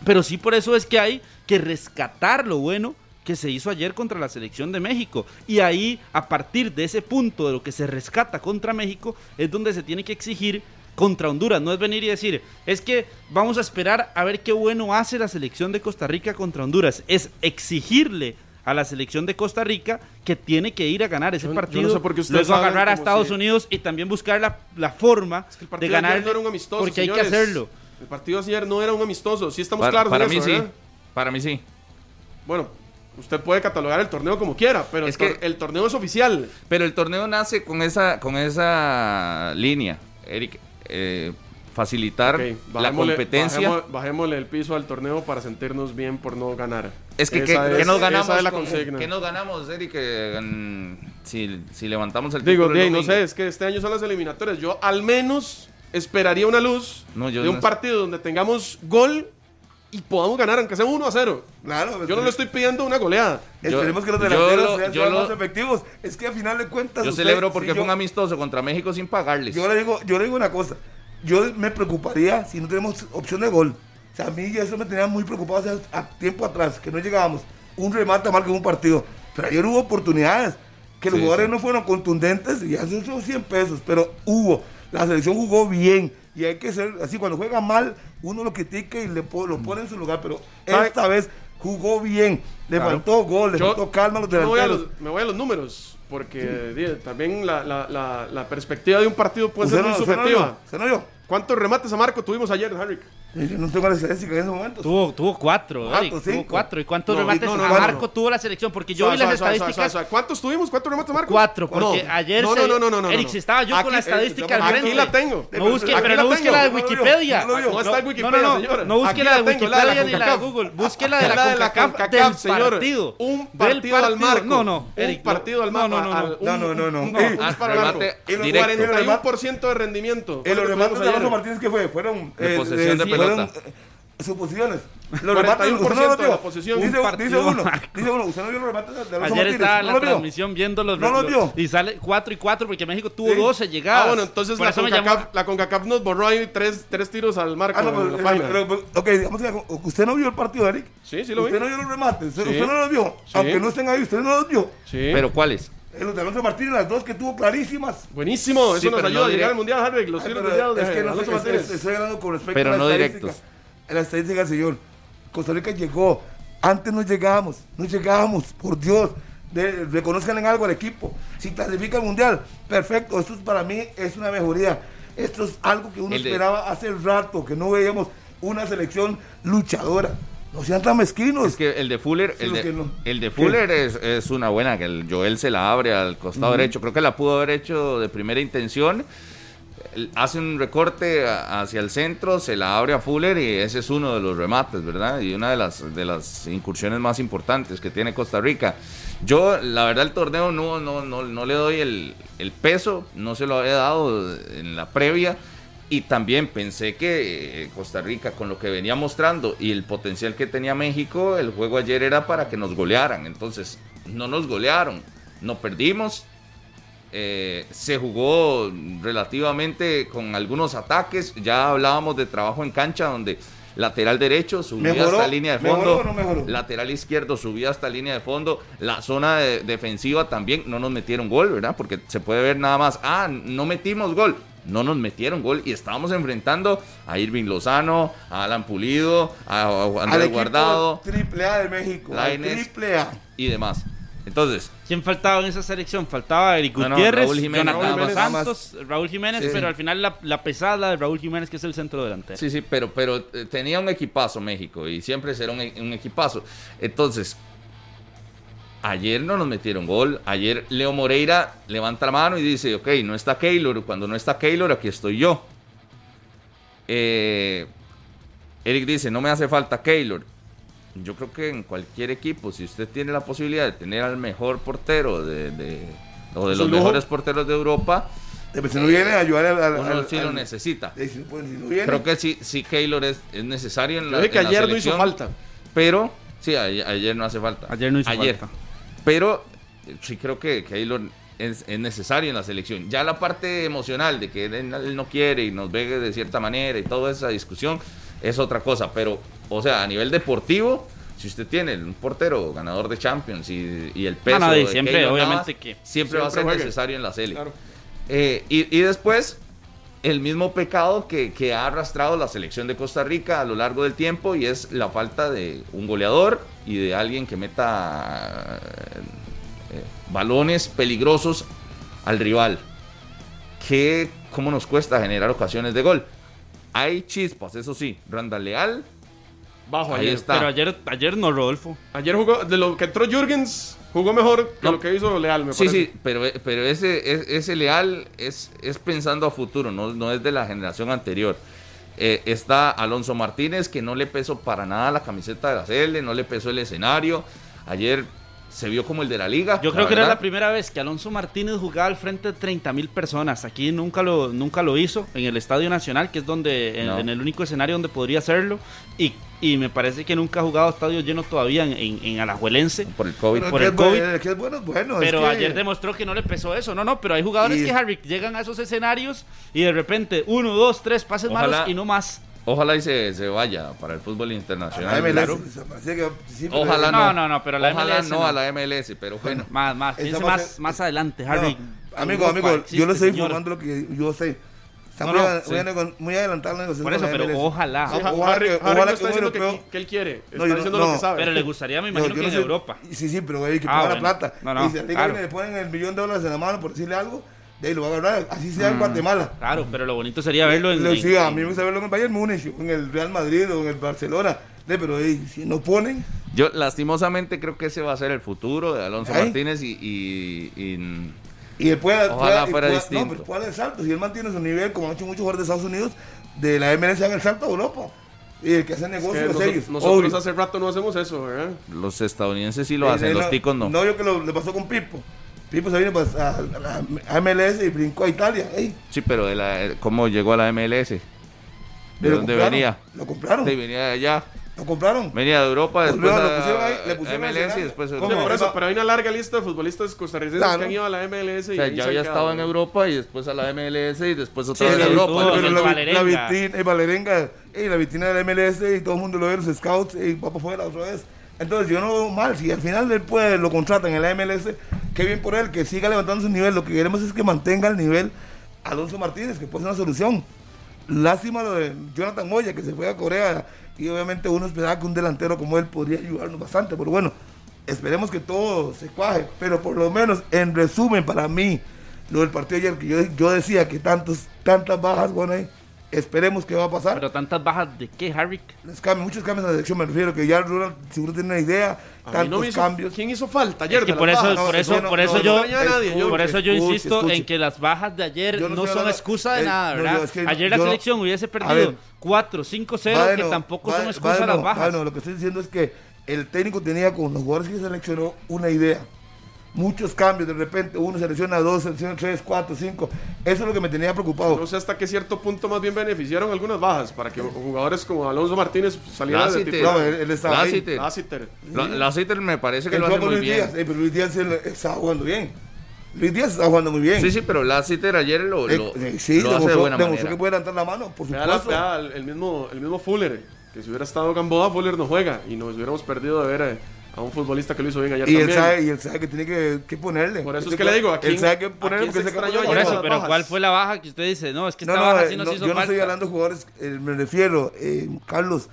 Pero sí por eso es que hay que rescatar lo bueno que se hizo ayer contra la selección de México. Y ahí, a partir de ese punto de lo que se rescata contra México, es donde se tiene que exigir contra Honduras. No es venir y decir, es que vamos a esperar a ver qué bueno hace la selección de Costa Rica contra Honduras. Es exigirle a la selección de Costa Rica que tiene que ir a ganar ese Yo- yo no partido, sé por qué ustedes luego agarrar a Estados si- Unidos y también buscar la, la forma El de partido ganar no era un amistoso, porque hay que señores. hacerlo. El partido ayer no era un amistoso. Sí estamos Para, claros para en mí eso, sí. ¿verdad? Para mí sí. Bueno, usted puede catalogar el torneo como quiera, pero Es el, tor- que- el torneo es oficial. Pero el torneo nace con esa, con esa línea, Eric. eh, facilitar la competencia. bajémosle- bajémosle el piso al torneo para sentirnos bien por no ganar. Es que, ¿qué, Esa qué es- nos ganamos? Esa es la con- consigna. ¿Qué nos ganamos, Eric? eh, si, si levantamos el Digo, no sé, es que este año son las eliminatorias. Yo al menos esperaría una luz No, de un no- partido donde tengamos gol y podamos ganar, aunque sea 1 a 0. Claro, Yo no le estoy pidiendo una goleada. Esperemos que los yo delanteros lo- sean, yo sean lo- más efectivos. Es que al final de cuentas. Yo usted- celebro porque si fue yo- un amistoso contra México sin pagarles. Yo le digo, yo le digo una cosa. Yo me preocuparía si no tenemos opción de gol. O sea, a mí ya eso me tenía muy preocupado hace a tiempo atrás, que no llegábamos. Un remate mal que un partido. Pero ayer hubo oportunidades. Que los Sí, jugadores sí. no fueron contundentes y eso son 100 pesos. Pero hubo. La selección jugó bien. Y hay que ser así. Cuando juega mal, uno lo critica y le lo pone en su lugar. Pero ¿Sabe? esta vez jugó bien. Le faltó gol, le Yo- faltó calma a los me voy a los, me voy a los números, porque también la, la- la- la perspectiva de un partido puede ser muy subjetiva. ¿Cuántos remates a Marco tuvimos ayer, Harry? Yo no tengo la estadística en ese momento. Tuvo, tuvo cuatro, Eric, tuvo cuatro. ¿Y cuántos No, remates no, no, a no, Marco no. tuvo la selección? Porque yo Suave, vi las suave, suave, estadísticas. ¿Cuántos tuvimos? ¿Cuántos remates a Marco? Cuatro, porque ayer no, no, no, no, Eric, estaba yo con la estadística al Aquí frente. la tengo. No busque, Aquí pero la no busque la de Wikipedia. no está en Wikipedia, no, no, señora. no busque Aquí la de Wikipedia ni la de. Google. Busque la de La la de la CONCACAF del partido. Un partido al marco. No, no, Un partido al marco. No, no, no. No, no, no. Y directo. 41% de rendimiento. En los remates de ayer. Martínez, ¿qué fue? Fueron. De posesión de pelota. eh, suposiciones. Los 41% remates, ¿usted no de vio? la posesión. Dice, Un dice uno, dice uno, ¿usted no vio los remates de Ayer Martínez? estaba en ¿No la transmisión viendo los. ¿No los vio? Y sale 4 y 4 porque México tuvo Sí. 12 llegadas. Ah, bueno, entonces la CONCACAF, la CONCACAF nos borró ahí tres, tres tiros al marco Ah, no, pero, la pero, página. pero- ok, digamos que usted no vio el partido, Eric. Sí, sí lo vi. Usted no vio los remates, usted, Sí. usted no los vio. Sí. Aunque no estén ahí, usted no los vio. Sí. ¿Pero cuáles? Los de Alonso Martínez, las dos que tuvo clarísimas. Buenísimo, eso Sí, nos ayuda no a llegar al Mundial, Harry. Los Ay, pero de es que no sé, Alonso es- Martínez. es- estoy hablando con respecto Pero a la no estadística. directos. En la estadística, señor. Costa Rica llegó. Antes no llegábamos, no llegábamos, por Dios. De- reconozcan en algo al equipo. Si clasifica al mundial, perfecto. Esto es, para mí es una mejoría. Esto es algo que uno El de- esperaba hace rato, que no veíamos una selección luchadora. No sean tan mezquinos. Es que el de Fuller, Sí, el, de, que no. el de ¿Qué? Fuller es, es una buena, que el Joel se la abre al costado derecho. Creo que la pudo haber hecho de primera intención. Hace un recorte hacia el centro, se la abre a Fuller y ese es uno de los remates, ¿verdad? Y una de las, de las incursiones más importantes que tiene Costa Rica. Yo, la verdad, el torneo no, no, no, no le doy el, el peso, no se lo había dado en la previa. Y también pensé que eh, Costa Rica, con lo que venía mostrando y el potencial que tenía México, el juego ayer era para que nos golearan. Entonces, no nos golearon, no perdimos. Eh, se jugó relativamente con algunos ataques. Ya hablábamos de trabajo en cancha, donde lateral derecho subía ¿Mejoró? hasta línea de ¿Mejoró fondo, no lateral izquierdo subía hasta línea de fondo, la zona de- defensiva también no nos metieron gol, ¿verdad? Porque se puede ver nada más, ah, no metimos gol, no nos metieron gol y estábamos enfrentando a Irving Lozano, a Alan Pulido, a, Andrés Guardado triple A de México. Lainez. triple A. y demás. Entonces, ¿Quién faltaba en esa selección? Faltaba Eric No, no, Gutiérrez, Raúl Jiménez, Jonathan Raúl Santos, Raúl Jiménez, Sí. pero al final la, la pesada de Raúl Jiménez, que es el centro delantero. Sí, sí, pero, pero eh, tenía un equipazo México y siempre será un, un equipazo. Entonces, ayer no nos metieron gol. Ayer Leo Moreira levanta la mano y dice, ok, no está Keylor. Cuando no está Keylor, aquí estoy yo. Eh, Eric dice, no me hace falta Keylor. Yo creo que en cualquier equipo, si usted tiene la posibilidad de tener al mejor portero de, de- o de los lujo. mejores porteros de Europa, Pero si no viene a ayudar al. al- uno al- sí lo necesita. Eh, si- pues, si no viene, Creo que sí, sí Keylor es, es necesario en la, dije que en la ayer no hizo falta. Pero, sí, ayer, ayer no hace falta. Ayer no hizo Ayer. falta. Pero eh, sí creo que Keylor es, es necesario en la selección. Ya la parte emocional de que él, no quiere y nos ve de cierta manera y toda esa discusión es otra cosa. Pero, o sea, a nivel deportivo, si usted tiene un portero ganador de Champions y, y el peso no, y de siempre, Keylor obviamente que siempre, va a ser juegue. necesario en la. Claro. Eh, y, y después, el mismo pecado que, que ha arrastrado la selección de Costa Rica a lo largo del tiempo y es la falta de un goleador y de alguien que meta eh, balones peligrosos al rival. Que, ¿Cómo nos cuesta generar ocasiones de gol? Hay chispas, eso sí. Randa Leal, Bajo ahí ayer. está. Pero ayer, ayer no, Rodolfo. Ayer jugó, de lo que entró Jürgens, jugó mejor que No. lo que hizo Leal, me Sí, parece. sí, pero, pero ese, es- ese leal es, es pensando a futuro, no, no es de la generación anterior. Eh, está Alonso Martínez, que no le pesó para nada la camiseta de la CL, no le pesó el escenario. Ayer se vio como el de la liga. Yo creo que era verdad. la primera vez que Alonso Martínez jugaba al frente de 30 mil personas. Aquí nunca lo, nunca lo hizo en el Estadio Nacional, que es donde en, No. en el único escenario donde podría hacerlo. Y, y me parece que nunca ha jugado estadio lleno todavía en, en, en Alajuelense. Por el COVID. Pero por el es COVID. eh, que es bueno, es bueno. es Pero que- ayer demostró que no le pesó eso. No, no, pero hay jugadores Y- que, Harry, llegan a esos escenarios y de repente uno, dos, tres pases Ojalá- malos y no más. Ojalá y se, se vaya para el fútbol a internacional. la MLS, claro. que- Ojalá No, no. no, no, pero la Ojalá MLS no, no. a la MLS, pero bueno. Más, más, piense más, más adelante, No, Harry. amigo, Europa amigo, existe, yo le estoy informando lo que yo sé. Está No, muy, no, a- sí. muy, adelantado la negociación Por eso, con la pero MLS. ojalá. Sí, Ojalá Ja- Harry, que- Harry ojalá no que está un diciendo que, europeo- que él quiere, está No, yo no- diciendo lo no. que sabe. Pero le gustaría, me No, imagino que no en sé- Europa. Sí, sí, pero güey, que Ah, ponga la bueno. plata. No, no, y si a le ponen el millón de dólares en la mano por decirle algo, de ahí lo va a agarrar. Así sea en Mm, Guatemala. Claro, pero lo bonito sería verlo en. Lo- en- sí, a mí me gusta verlo en el Bayern Múnich, o en el Real Madrid o en el Barcelona. De, pero si no ponen, Yo lastimosamente creo que ese va a ser el futuro de Alonso Ay. Martínez y, y- y- y él puede. Ojalá puede- fuera puede- distinto. No, pero puede dar el salto. Si él mantiene su nivel, como han hecho muchos jugadores de Estados Unidos, de la MLS haga el salto a Europa. Y el que hace Es que negocios nosotros, ellos. nosotros obvio. hace rato no hacemos eso, ¿verdad? los estadounidenses sí lo Eh, hacen, eh, los ticos no. No, yo que lo, le pasó con Pipo. Pipo se vino pues, a, a la a MLS y brincó a Italia. Ey, Sí, pero de la, ¿cómo llegó a la MLS? ¿De lo dónde compraron, venía? Lo compraron. Sí, venía de allá. Lo compraron. Venía de Europa, Pues después lo a, pusieron ahí, le pusieron MLS y después a ¿Cómo? Europa. por eso, pero hay una larga lista de futbolistas costarricenses Claro. que han ido a la MLS O y sea, ahí ya había estado en. Europa y después a la MLS y después otra Sí, vez a Europa. en la, Valerenga. la, vitrina, el Valerenga, ey, la vitrina de la MLS y todo el mundo lo ve, los scouts, y va para afuera otra vez. Entonces yo no veo mal, si al final él puede, lo contratan en la MLS, qué bien por él, que siga levantando su nivel. Lo que queremos es que mantenga el nivel Alonso Martínez, que puede una solución. Lástima lo de Jonathan Moya, que se fue a Corea, y obviamente uno esperaba que un delantero como él podría ayudarnos bastante, pero bueno, esperemos que todo se cuaje. Pero por lo menos, en resumen, para mí, lo del partido ayer, que yo, yo decía que tantos, tantas bajas, bueno, ahí, esperemos que va a pasar. Pero tantas bajas de qué, Harry? Les muchos cambios en la selección, me refiero, que ya Ronald seguro tiene una idea, A tantos no hizo- cambios. ¿Quién hizo falta ayer? Es que por eso, bajas? no, por eso, yo no- por eso no, yo, yo- por eso yo escuche, insisto escuche. en que las bajas de ayer Yo no, son excusa de eh, nada, ¿verdad? es que ayer la selección hubiese perdido ver. 4, 5-0, que Bueno, tampoco son excusa las bajas. bueno, lo que estoy diciendo es que el técnico tenía con los jugadores que seleccionó una idea. Muchos cambios, de repente uno selecciona dos, selecciona tres, cuatro, cinco. Eso es lo que me tenía preocupado. No sé hasta qué cierto punto más bien beneficiaron algunas bajas para que jugadores como Alonso Martínez salieran de titular. No, él, él estaba ahí. Lassiter. Lassiter. La- Lassiter me parece que lo Entró hace muy Luis bien. Díaz, eh, pero Luis Díaz él estaba jugando bien. Luis Díaz estaba jugando muy bien. Sí, sí, pero Lassiter ayer lo, Eh, lo, eh, sí, lo hace de demostró, buena demostró manera. que puede levantar la mano, por Vea la- supuesto. vea el, el mismo, el mismo Fuller, que si hubiera estado Gamboa, Fuller no juega y nos hubiéramos perdido de ver eh, a un futbolista que lo hizo bien ayer Y él, también. sabe, y él sabe que tiene que, que ponerle. Por eso Él es que le digo, ¿a quién- él sabe que ponerle porque se se extrañó Por eso, pero. ¿cuál fue la baja que usted dice? No, es que esta no, baja eh, sí nos no, hizo yo no estoy hablando de jugadores, eh, me refiero, eh, Carlos,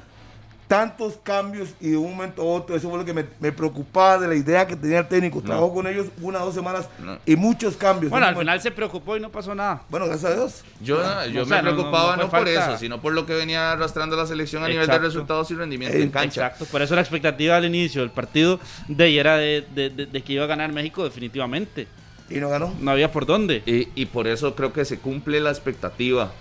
tantos cambios y de un momento a otro, eso fue lo que me, me preocupaba de la idea que tenía el técnico. Trabajó con ellos una o dos semanas No. y muchos cambios. Bueno, En al final se preocupó y no pasó nada. Bueno, gracias a Dios. Yo, yo o sea, me no- no- preocupaba no no, por falta. eso, sino por lo que venía arrastrando la selección a nivel de resultados y rendimiento Eh, en cancha. Exacto, por eso la expectativa al inicio del partido de ayer era de, de- de- de que iba a ganar México definitivamente. Y no ganó. No había por dónde. Y, y por eso creo que se cumple la expectativa.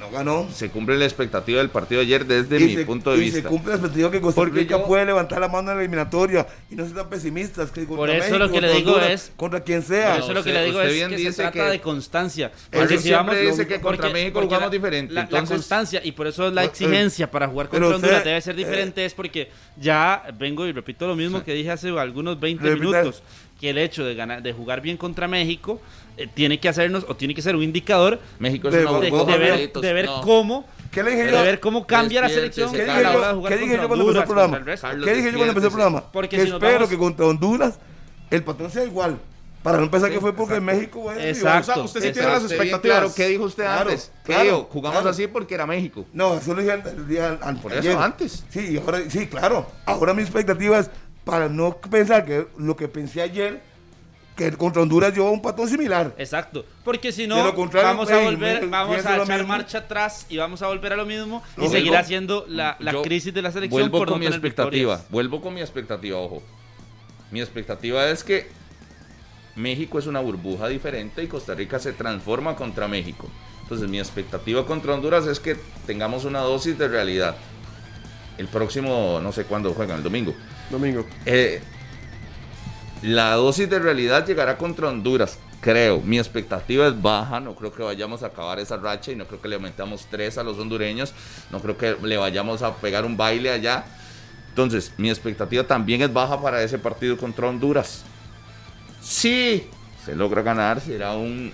No ganó. Se cumple la expectativa del partido de ayer desde y mi se, punto de y vista. se cumple la expectativa que Costa Porque Rica yo- puede levantar la mano en la eliminatoria y no ser tan pesimistas. Que contra Por eso México, lo que le contra digo Honduras, es- Contra quien sea. Por eso lo que usted- le digo es que se trata que- de constancia. Él siempre vamos- dice que contra México jugamos diferente, La, la entonces- constancia y por eso la exigencia para jugar contra Honduras debe ser diferente es porque ya vengo y repito lo mismo que dije hace algunos 20 Repita. minutos que el hecho de ganar de jugar bien contra México eh, tiene que hacernos o tiene que ser un indicador México es De- una de, de ver, de ver no. cómo ¿Qué le dije de yo? ver cómo cambia la selección ¿Qué dije de yo, ¿Qué dije yo cuando empezó el programa? el ¿Qué dije yo cuando empezó el programa? Porque que si espero vamos- que contra Honduras el patrón sea igual. Para no pensar que fue porque México, güey. Exacto. O sea, usted sí Exacto. tiene las expectativas. Claro, ¿qué dijo usted Claro, antes? ¿Qué claro, dijo? Jugamos claro. así porque era México. No, eso lo dije el día an- Por eso, ayer. antes. Sí, y ahora, sí, claro. Ahora mi expectativa es para no pensar que lo que pensé ayer, que contra Honduras llevó un patón similar. Exacto, porque si no, vamos a volver, vamos a echar marcha atrás y vamos a volver a lo mismo y Yo seguir vuelvo- haciendo la, la crisis de la selección Vuelvo por con no mi expectativa. victorias. Vuelvo con mi expectativa, ojo. Mi expectativa es que México es una burbuja diferente y Costa Rica se transforma contra México. Entonces mi expectativa contra Honduras es que tengamos una dosis de realidad. El próximo, no sé cuándo juegan, el domingo. Domingo. Eh, la dosis de realidad llegará contra Honduras, creo. Mi expectativa es baja, no creo que vayamos a acabar esa racha y no creo que le aumentamos tres a los hondureños, no creo que le vayamos a pegar un baile allá. Entonces, mi expectativa también es baja para ese partido contra Honduras. Si se logra ganar, será un,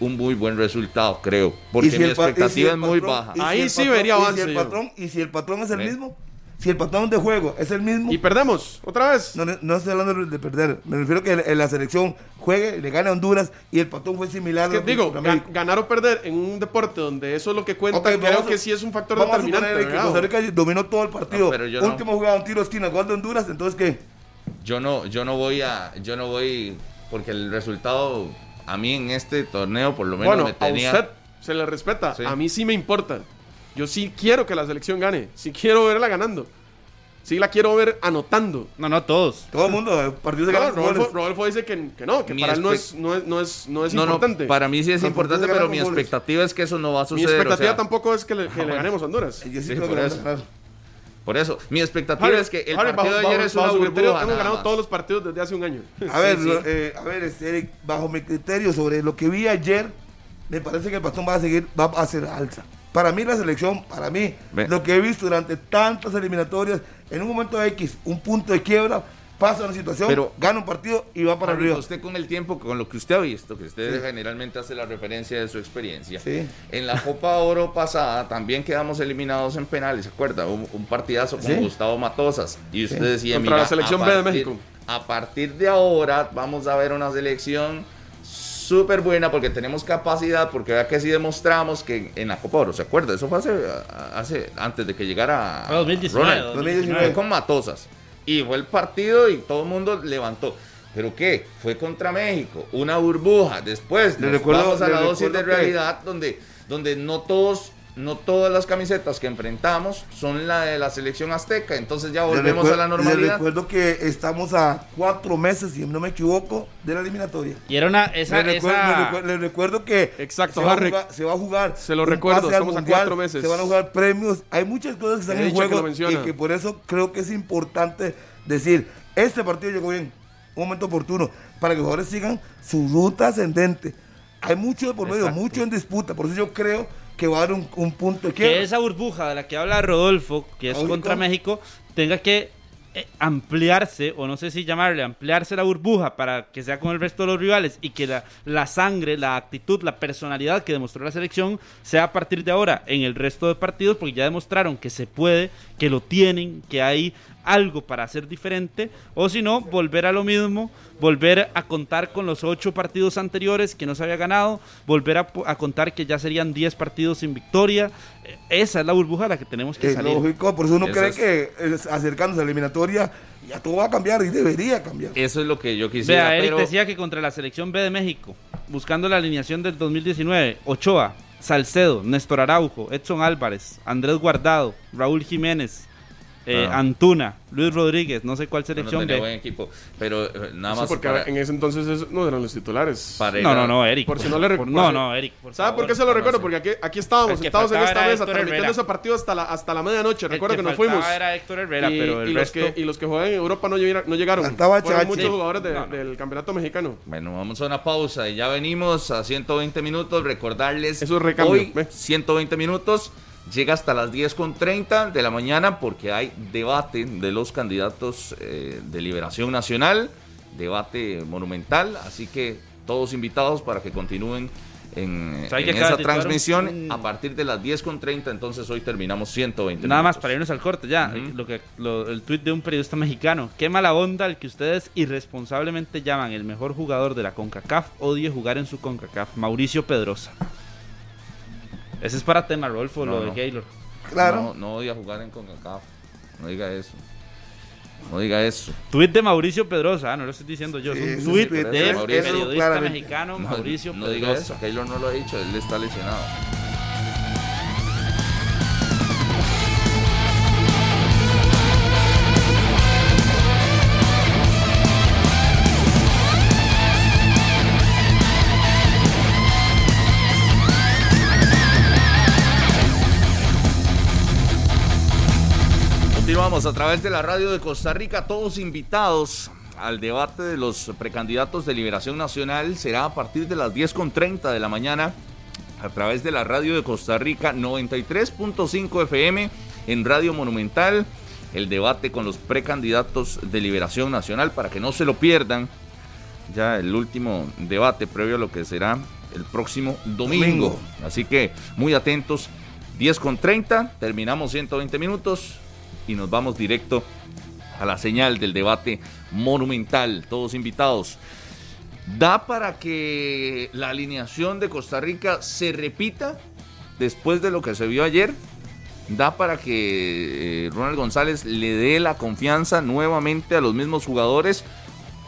un muy buen resultado, creo. Porque si mi si expectativa el es muy patrón- baja. y si Ahí sí patrón- vería y si avance el patrón Y si el patrón es el mismo, si el patrón de juego es el mismo, Y perdemos, otra vez. no, no estoy hablando de perder, me refiero que en la selección juegue, le gane a Honduras y el patrón fue similar Que a lo que digo, ga- ganar o perder en un deporte donde eso es lo que cuenta, creo a- que sí es un factor Vamos a determinante. suponer que. Costa Rica dominó todo el partido. No, pero yo no. Último jugada, un tiro de esquina, gol de Honduras, entonces ¿qué? Yo no, yo no voy a, yo no voy, porque el resultado a mí en este torneo por lo menos Bueno, me tenía. a usted se le respeta. Sí. A mí sí me importa. Yo sí quiero que la selección gane. Sí quiero verla ganando. Sí la quiero ver anotando. No, no, todos. Todo el mundo, el partido se No, Rodolfo. Rodolfo dice que, que no, que Mi para él no es, no es, no es, no es no, no, importante. para mí sí es importante, pero mi goles. expectativa es que eso no va a Mi suceder. o expectativa sea, tampoco es que le, que le bueno. ganemos a Honduras. Yo sí Sí, creo por eso. Por eso, mi expectativa Harry, es que el Harry, partido bajo- de ayer bajo- es una bajo criterio, burbuja. hemos ganado más. todos los partidos desde hace un año. A ver, Sí, lo- sí. eh, a ver, este, Eric, bajo mi criterio sobre lo que vi ayer, me parece que el Pastón va a seguir, va a hacer alza. Para mí la selección, para mí, lo que he visto durante tantas eliminatorias, en un momento X, un punto de quiebra, pasa una situación, Pero- gana un partido y va para arriba. Usted con el tiempo, con lo que usted ha visto, que usted Sí. generalmente hace la referencia de su experiencia. Sí. En la Copa Oro pasada también quedamos eliminados en penales, ¿se acuerda? Un, un partidazo con Sí. Gustavo Matosas. Y usted Sí. decía, Contra mira, la selección a B de México. A partir de ahora vamos a ver una selección súper buena porque tenemos capacidad, porque vea que sí demostramos que en la Copa Oro, ¿se acuerda? Eso fue hace, hace antes de que llegara Fue 2019, Ronald. 2019. Fue con Matosas. Y fue el partido y todo el mundo levantó. ¿Pero qué? Fue contra México, una burbuja. Después Le nos recuerdo- vamos a le la dosis de que- realidad donde, donde no todos, no todas las camisetas que enfrentamos son la de la selección azteca. Entonces ya Les volvemos a la Les normalidad. recuerdo que estamos a cuatro meses, si no me equivoco, de la eliminatoria. Y era una, esa, les, recuerdo, esa- les recuer- les recuerdo que Exacto, se, va a Harry. jugar, se va a jugar. Se lo recuerdo, estamos a cuatro meses. Se van a jugar premios. Hay muchas cosas que están He en que juego menciona. y que por eso creo que es importante decir, este partido llegó bien, un momento oportuno, para que los jugadores sigan su ruta ascendente. Hay mucho de por medio, Exacto. mucho en disputa, por eso yo creo que va a haber un, un punto. De que esa burbuja de la que habla Rodolfo, que es contra México, tenga que eh, ampliarse, o no sé si llamarle, ampliarse la burbuja para que sea con el resto de los rivales y que la, la sangre, la actitud, la personalidad que demostró la selección sea a partir de ahora en el resto de partidos, porque ya demostraron que se puede, que lo tienen, que hay algo para hacer diferente, o si no, volver a lo mismo, volver a contar con los ocho partidos anteriores que no se había ganado, volver a, a contar que ya serían 10 partidos sin victoria. Eh, Esa es la burbuja a la que tenemos que Es salir. lógico, por eso uno Eso cree es- que es- acercándose a la eliminatoria ya todo va a cambiar y debería cambiar. Eso es lo que yo quisiera. Vea, Eric pero decía que contra la selección B de México, buscando la alineación del 2019, Ochoa, Salcedo, Néstor Araujo, Edson Álvarez, Andrés Guardado, Raúl Jiménez, eh, Ah. Antuna, Luis Rodríguez, no sé cuál no selección tenía buen equipo. Pero eh, nada Sí, más porque para, en ese entonces esos no eran los titulares. para No, a- no, no, Eric. Por si no le por- recu- No, no, Eric. Por ¿Sabe por favor. qué se lo recuerdo? sé. Porque aquí, aquí estábamos sentados en esta mesa transmitiendo ese partido hasta la, hasta la medianoche. El Recuerdo que, que nos fuimos. era Héctor Herrera, y, pero el y los resto... que, y los que juegan en Europa no llegaron. No llegaron. Faltaba Fueron muchos jugadores de- No, no. del campeonato mexicano. Bueno, vamos a una pausa y ya venimos a 120 minutos. Recordarles Eso es recambio, hoy ve. 120 minutos. Llega hasta las 10 con 30 de la mañana porque hay debate de los candidatos eh, de Liberación Nacional, debate monumental, así que todos invitados para que continúen en, O sea, en esa transmisión un- a partir de las 10.30, entonces hoy terminamos 120 Nada más para irnos al corte ya. Lo que, lo- el tuit de un periodista mexicano. Qué mala onda el que ustedes irresponsablemente llaman el mejor jugador de la CONCACAF odie jugar en su CONCACAF. Mauricio Pedrosa. Ese es para tema, Rodolfo, No, lo de no. Gaylor. Claro. No, no odia jugar en CONCACAF. No diga eso. No diga eso. Tuit de Mauricio Pedrosa, ah, no lo estoy diciendo yo. Sí, es un tuit tuit, de eso- eso periodista claramente. mexicano, No, Mauricio no diga Pedrosa. eso. Keylor no lo ha dicho, él está lesionado. Continuamos a través de la radio de Costa Rica, todos invitados al debate de los precandidatos de Liberación Nacional. Será a partir de las 10.30 de la mañana a través de la radio de Costa Rica 93.5 FM en Radio Monumental. El debate con los precandidatos de Liberación Nacional para que no se lo pierdan. Ya el último debate previo a lo que será el próximo domingo. Domingo. Así que muy atentos. 10 con 30, terminamos 120 minutos y nos vamos directo a la señal del debate monumental. Todos invitados. ¿Da para que la alineación de Costa Rica se repita después de lo que se vio ayer? ¿Da para que eh, Ronald González le dé la confianza nuevamente a los mismos jugadores?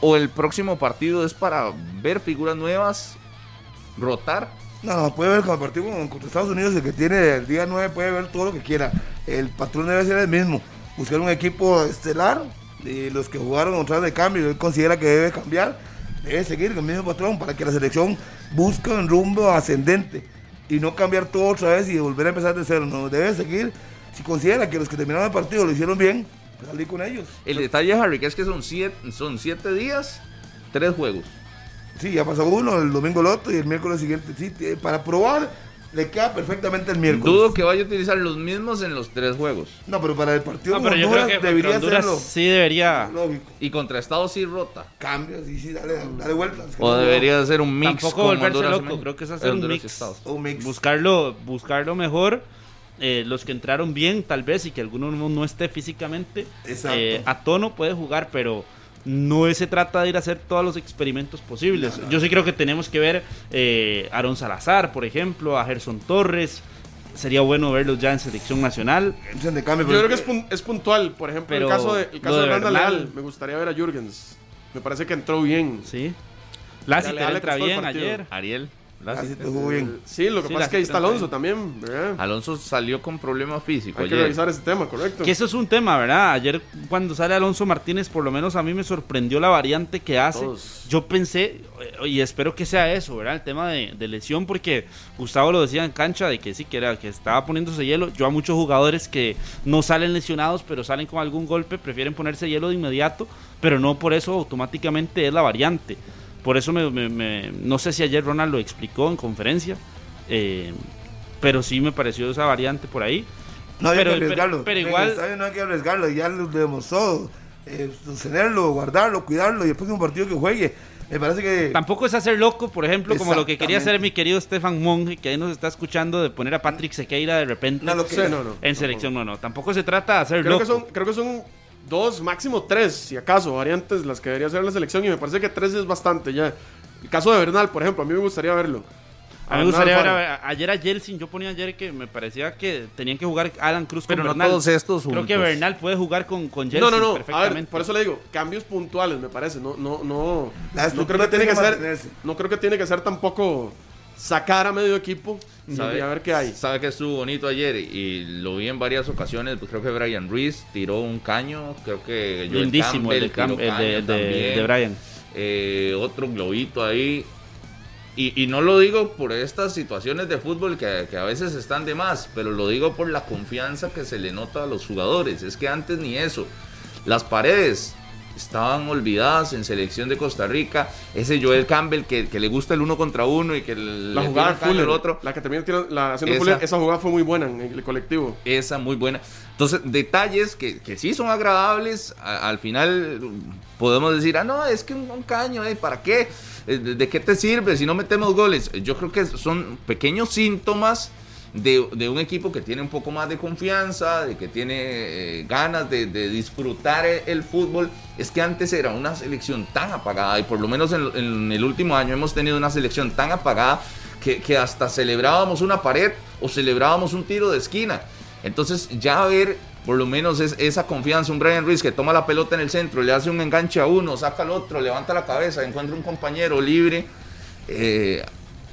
¿O el próximo partido es para ver figuras nuevas, rotar? No, no, puede ver partido con- contra Estados Unidos, el que tiene el día 9 puede ver todo lo que quiera. El patrón debe ser el mismo. Buscar un equipo estelar y los que jugaron otra de cambio, él considera que debe cambiar, debe seguir con el mismo patrón para que la selección busque un rumbo ascendente y no cambiar todo otra vez y volver a empezar de cero. No, debe seguir. Si considera que los que terminaron el partido lo hicieron bien, pues salir con ellos. El detalle, Harry, que es que son siete, son siete días, tres juegos. Sí, ya pasó uno, el domingo el otro y el miércoles siguiente. Sí, eh, para probar le queda perfectamente el miércoles. Dudo que vaya a utilizar los mismos en los tres juegos. No, pero para el partido No, con pero yo creo Honduras que debería Honduras hacerlo. sí debería. Lógico. Y contra Estados sí rota. Cambia, sí, sí, dale, dale vueltas. O debería ser un mix. Tampoco volverse Honduras loco, creo que es hacer un mix. Un mix. buscarlo, buscarlo mejor. eh, los que entraron bien, tal vez, y que alguno no, no esté físicamente eh, a tono, puede jugar, pero no se trata de ir a hacer todos los experimentos posibles. Yo sí creo que tenemos que ver eh, a Aaron Salazar, por ejemplo, a Gerson Torres. Sería bueno verlos ya en selección nacional. Yo pero- creo que es, pun- es puntual. Por ejemplo, Pero el caso de, el caso lo de de Randa Bernal- Leal. Me gustaría ver a Jürgens. Me parece que entró bien. Sí. Le entra bien ayer. Ariel. Así bien. Sí, lo que Sí, pasa es que ahí está Alonso también. ¿verdad? Alonso salió con problema físico Hay que revisar ese tema, correcto. Que eso es un tema, ¿verdad? Ayer cuando sale Alonso Martínez, por lo menos a mí me sorprendió la variante que hace. Todos. Yo pensé, eh, y espero que sea eso, ¿verdad? El tema de, de lesión, porque Gustavo lo decía en cancha, de que sí, que, era, que estaba poniéndose hielo. Yo a muchos jugadores que no salen lesionados, pero salen con algún golpe, prefieren ponerse hielo de inmediato, pero no por eso automáticamente es la variante. Por eso me, me- me- no sé si ayer Ronald lo explicó en conferencia, eh, pero sí me pareció esa variante por ahí. No hay pero- que arriesgarlo. pero- pero igual- el no hay que arriesgarlo, ya lo demostró. Eh, sostenerlo, guardarlo, cuidarlo y el próximo partido que juegue. Me parece que. Tampoco es hacer loco, por ejemplo, como lo que quería hacer mi querido Stefan Monge, que ahí nos está escuchando, de poner a Patrick Sequeira de repente No, lo que- Sí, no, no. en selección. No, no, tampoco se trata de hacer Creo loco. que, son, creo que son dos, máximo tres, si acaso, variantes las que debería hacer la selección. Y me parece que tres es bastante ya. El caso de Bernal, por ejemplo, a mí me gustaría verlo. A mí me gustaría ver, a- ayer a Jelsin, yo ponía ayer que me parecía que tenían que jugar Alan Cruz Pero con no Bernal. todos estos Creo que. Bernal puede jugar con, con Jelsin No, no, no. A perfectamente. ver, por eso le digo, cambios puntuales, me parece. No, no, no. La No creo que tiene que ser. No creo que tiene que ser tampoco sacar a medio equipo y ¿Sabe? a ver qué hay. Sabe que estuvo bonito ayer y lo vi en varias ocasiones. Pues creo que Brian Ruiz tiró un caño. Creo que Joel Lindísimo el de, Campbell el de, caño de- también. de Brian. Eh, otro globito ahí. Y, y no lo digo por estas situaciones de fútbol que, que a veces están de más, pero lo digo por la confianza que se le nota a los jugadores. Es que antes ni eso. Las paredes estaban olvidadas en selección de Costa Rica. Ese Joel Campbell que, que le gusta el uno contra uno y que La le jugada Fuller, al otro. la que también tira, la haciendo Esa. Fuller, esa jugada fue muy buena en el colectivo. Esa muy buena. Entonces, detalles que, que sí son agradables. a- al final podemos decir, ah, no, es que un, un caño, ¿eh? ¿para qué? eh, ¿de, de qué te sirve si no metemos goles? Yo creo que son pequeños síntomas de, de un equipo que tiene un poco más de confianza, de que tiene eh, ganas de, disfrutar el, fútbol. Es que antes era una selección tan apagada y por lo menos en, el último año hemos tenido una selección tan apagada que, que hasta celebrábamos una pared o celebrábamos un tiro de esquina. Entonces ya ver por lo menos es, esa confianza, un Brian Ruiz que toma la pelota en el centro, le hace un enganche a uno, saca al otro, levanta la cabeza, encuentra un compañero libre. eh,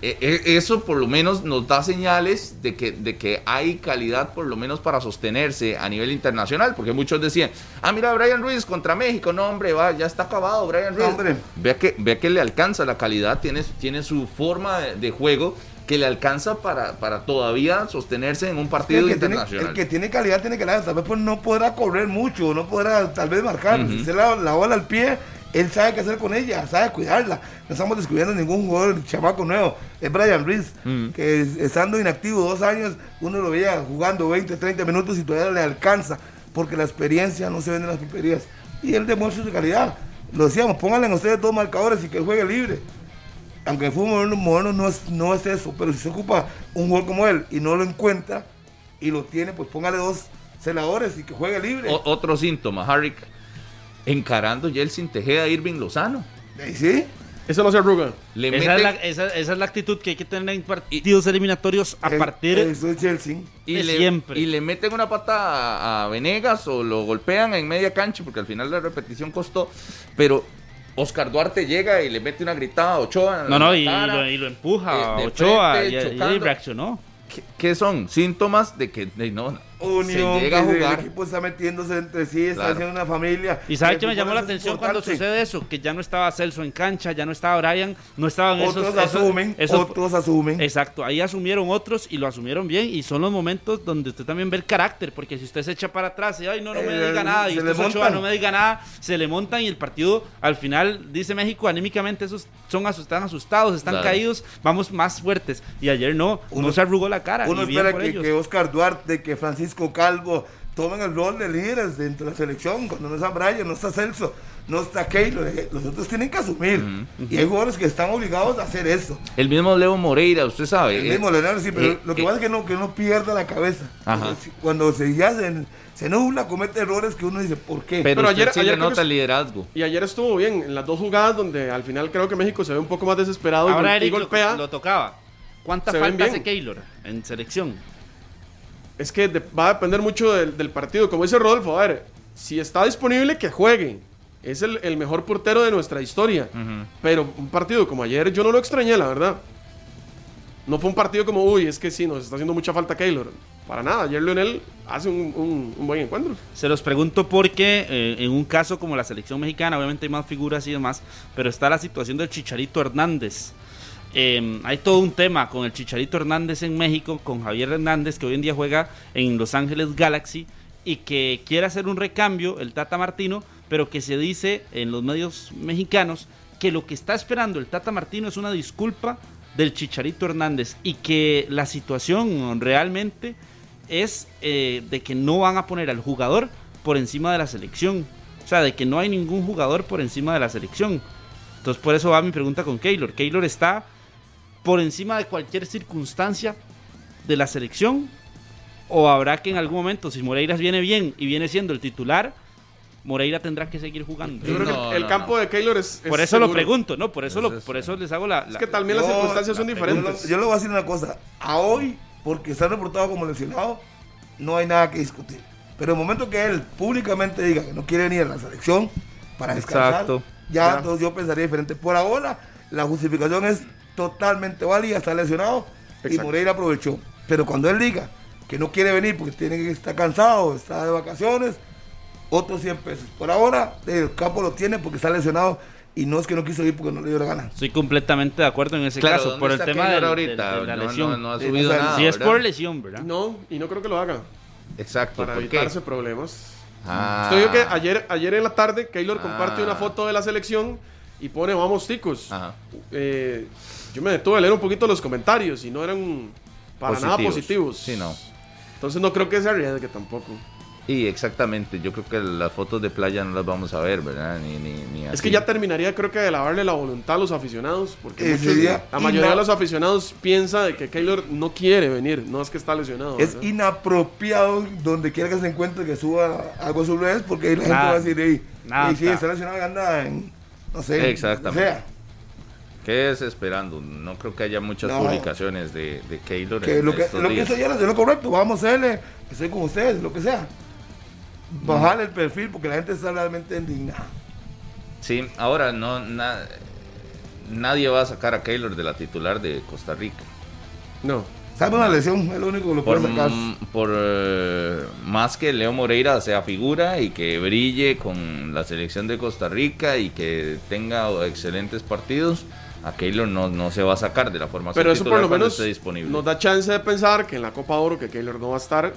eso por lo menos nos da señales de que, de que hay calidad por lo menos para sostenerse a nivel internacional, porque muchos decían, ah, mira, Brian Ruiz contra México, no hombre, va, ya está acabado Brian Ruiz. Hombre. Vea que, vea que le alcanza la calidad, tiene, tiene su forma de, de juego que le alcanza para, para todavía sostenerse en un partido el, que tiene, internacional. el que tiene calidad tiene calidad. Tal vez pues, no podrá correr mucho, no podrá tal vez marcar. Si usted la, la bola al pie, él sabe qué hacer con ella, sabe cuidarla. No estamos descubriendo ningún jugador chamaco nuevo. Es Brian Reese, Ujú. que es- estando inactivo dos años, uno lo veía jugando 20, 30 minutos y todavía le alcanza, porque la experiencia no se vende en las pulperías. Y él demuestra su calidad. Lo decíamos, pónganle en ustedes dos marcadores y que él juegue libre aunque el fútbol moderno, moderno no, es, no es eso, pero si se ocupa un jugador como él y no lo encuentra y lo tiene, pues póngale dos celadores y que juegue libre. O- otro síntoma, Harry, encarando Yeltsin Tejeda a Irving Lozano. ¿Y sí? Eso no se arruga. Le Esa, mete- es la, esa, esa es la actitud que hay que tener en partidos eliminatorios a Eh, partir Eso es Chelsea. y de le, siempre. y le meten una pata a, a Venegas o lo golpean en media cancha porque al final la repetición costó. Pero Oscar Duarte llega y le mete una gritada a Ochoa. en No, la no, y, lo, y lo empuja a eh, de Ochoa frente, y, reaccionó. ¿Qué, qué son? Síntomas de que de, no, Unión, se llega a jugar. el equipo está metiéndose entre sí, está Claro. haciendo una familia. Y sabe que me llamó la atención cuando sucede eso, que ya no estaba Celso en cancha, ya no estaba Brian, no estaban esos, Otros esos- asumen, esos- otros asumen. Exacto, ahí asumieron otros y lo asumieron bien y son los momentos donde usted también ve el carácter, porque si usted se echa para atrás y ay no, no me Eh, diga nada y se usted le es Ochoa, montan. no me diga nada, se le montan y el partido al final dice México anímicamente esos son asus- están asustados, están Claro. caídos, vamos más fuertes y ayer no, Uno- no se arrugó la cara. Uno espera que, ellos. que Oscar Duarte, que Francisco Calvo tomen el rol de líderes dentro de la selección. Cuando no está Brian, no está Celso, no está Keylor. eh, Los otros tienen que asumir. Y hay jugadores que están obligados a hacer eso. El mismo Leo Moreira, usted sabe. El eh, mismo Leonardo, sí, pero eh, lo que eh, pasa es que no, que no pierda la cabeza. Ajá. Cuando se, ya se, se nubla, comete errores que uno dice, ¿por qué? pero Pero ayer- sí ayer nota el liderazgo. Y ayer estuvo bien en las dos jugadas donde al final creo que México se ve un poco más desesperado y, Ahora y Eric lo- golpea. lo, tocaba. ¿Cuánta Se ven falta bien. hace Keylor en selección? Es que de- va a depender mucho del, del partido. Como dice Rodolfo, a ver, si está disponible, que juegue. Es el, el mejor portero de nuestra historia. Pero un partido como ayer yo no lo extrañé, la verdad. No fue un partido como, uy, es que sí, nos está haciendo mucha falta Keylor. Para nada, ayer Leonel hace un, un- un buen encuentro. Se los pregunto porque eh, en un caso como la selección mexicana, obviamente hay más figuras y demás, pero está la situación del Chicharito Hernández. Eh, hay todo un tema con el Chicharito Hernández en México, con Javier Hernández, que hoy en día juega en Los Ángeles Galaxy y que quiere hacer un recambio, el Tata Martino, pero que se dice en los medios mexicanos que lo que está esperando el Tata Martino es una disculpa del Chicharito Hernández y que la situación realmente es eh, de que no van a poner al jugador por encima de la selección. O sea, de que no hay ningún jugador por encima de la selección. Entonces, por eso va mi pregunta con Keylor. Keylor está por encima de cualquier circunstancia de la selección. O habrá que en algún momento, si Moreira viene bien y viene siendo el titular, Moreira tendrá que seguir jugando. Yo creo No, que el no, campo no. de Keylor es. es Por eso lo pregunto, ¿no? Por eso, lo, Entonces, por eso les hago la... Es que también las Yo- circunstancias son diferentes. lo- yo le voy a decir una cosa. A hoy, porque está reportado como lesionado, no hay nada que discutir. Pero el momento que él públicamente diga que no quiere venir a la selección para descansar, Exacto. ya Ya. entonces yo pensaría diferente. Por ahora, la justificación es totalmente válida, está lesionado y Exacto. Moreira aprovechó. Pero cuando él diga que no quiere venir porque tiene que estar cansado, está de vacaciones, otros 100 pesos. Por ahora, el campo lo tiene porque está lesionado y no es que no quiso ir porque no le dio la gana. Estoy completamente de acuerdo en ese Claro, caso, ¿dónde por el tema Keylor del- ahorita? del- de la lesión. No, no ha subido sabe. nada. si es ¿verdad? por lesión, ¿verdad? No, y no creo que lo haga. Exacto. Para ¿Por qué? evitarse problemas. Ah. Estoy viendo que ayer, ayer en la tarde Keylor comparte Ah. una foto de la selección y pone vamos ticos. Ajá. Eh, yo me detuve a leer un poquito los comentarios y no eran para nada positivos. Sí, no. Entonces no creo que se arriesgue tampoco. Y exactamente, yo creo que las fotos de playa no las vamos a ver, ¿verdad? Ni, ni, ni Es que ya terminaría, creo que, de lavarle la voluntad a los aficionados. Porque muchos- sería la mayoría de los aficionados piensa de que Keylor no quiere venir, no es que está lesionado. Es ¿verdad? inapropiado donde quiera que se encuentre que suba algo a sus redes porque ahí la gente va a decir, "Ey, Nada, ey, sí, está. está lesionado y anda en, no sé, Exactamente. o sea, ¿Qué es esperando? No creo que haya muchas No. publicaciones de, de Keylor que en lo que, estos lo que días. hizo ayer es lo correcto, vamos a hacerle, estoy con ustedes, lo que sea. Bajarle el perfil porque la gente está realmente indignada. Sí, ahora no na- nadie va a sacar a Keylor de la titular de Costa Rica. No. Salvo una lesión, es lo único que lo Por, puede sacar. mm, por, eh, más que Leo Moreira sea figura y que brille con la selección de Costa Rica y que tenga excelentes partidos, a Keylor no, no se va a sacar de la formación Pero eso por lo menos esté disponible. nos da chance de pensar que en la Copa Oro, que Keylor no va a estar,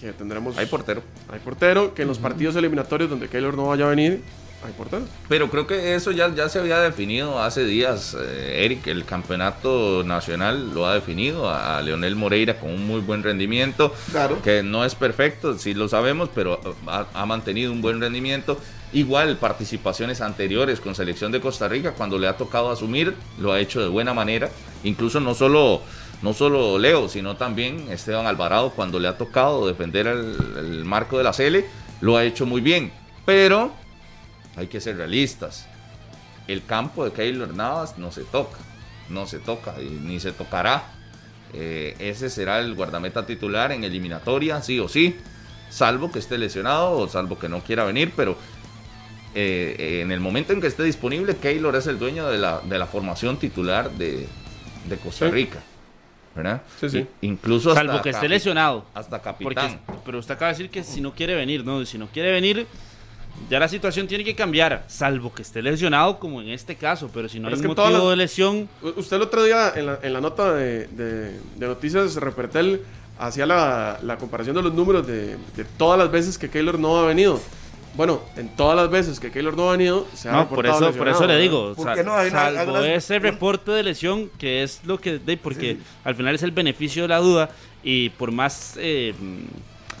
que tendremos... Hay portero. Hay portero, que en los partidos eliminatorios donde Keylor no vaya a venir, hay portero. Pero creo que eso ya, ya se había definido hace días, eh, Eric. El campeonato nacional lo ha definido a, a Leonel Moreira con un muy buen rendimiento. Claro. Que no es perfecto, sí lo sabemos, pero ha, ha mantenido un buen rendimiento. Igual participaciones anteriores con selección de Costa Rica, cuando le ha tocado asumir, lo ha hecho de buena manera. Incluso no solo, no solo Leo, sino también Esteban Alvarado, cuando le ha tocado defender el, marco de la Cele, lo ha hecho muy bien. Pero hay que ser realistas. El campo de Keylor Navas no se toca, no se toca ni se tocará. Eh, ese será el guardameta titular en eliminatoria, sí o sí, salvo que esté lesionado o salvo que no quiera venir, pero eh, eh, en el momento en que esté disponible, Keylor es el dueño de la, de la formación titular de, de Costa. Rica. ¿verdad? Sí, sí. Incluso hasta Salvo que esté lesionado. Hasta Porque, capitán. pero usted acaba de decir que si no quiere venir, ¿no? Si no quiere venir, ya la situación tiene que cambiar. Salvo que esté lesionado, como en este caso. Pero si no Pero hay es que motivo de lesión, Usted el otro día en la, en la nota de, de- de Noticias Repertel hacía la, la comparación de los números de, de todas las veces que Keylor no ha venido. Bueno, en todas las veces que Keylor no ha venido, se ha no, por eso, por eso le digo, ¿Por sal- qué no? Hay salvo algunas- ese reporte de lesión, que es lo que, de, porque al final es el beneficio de la duda, y por más eh,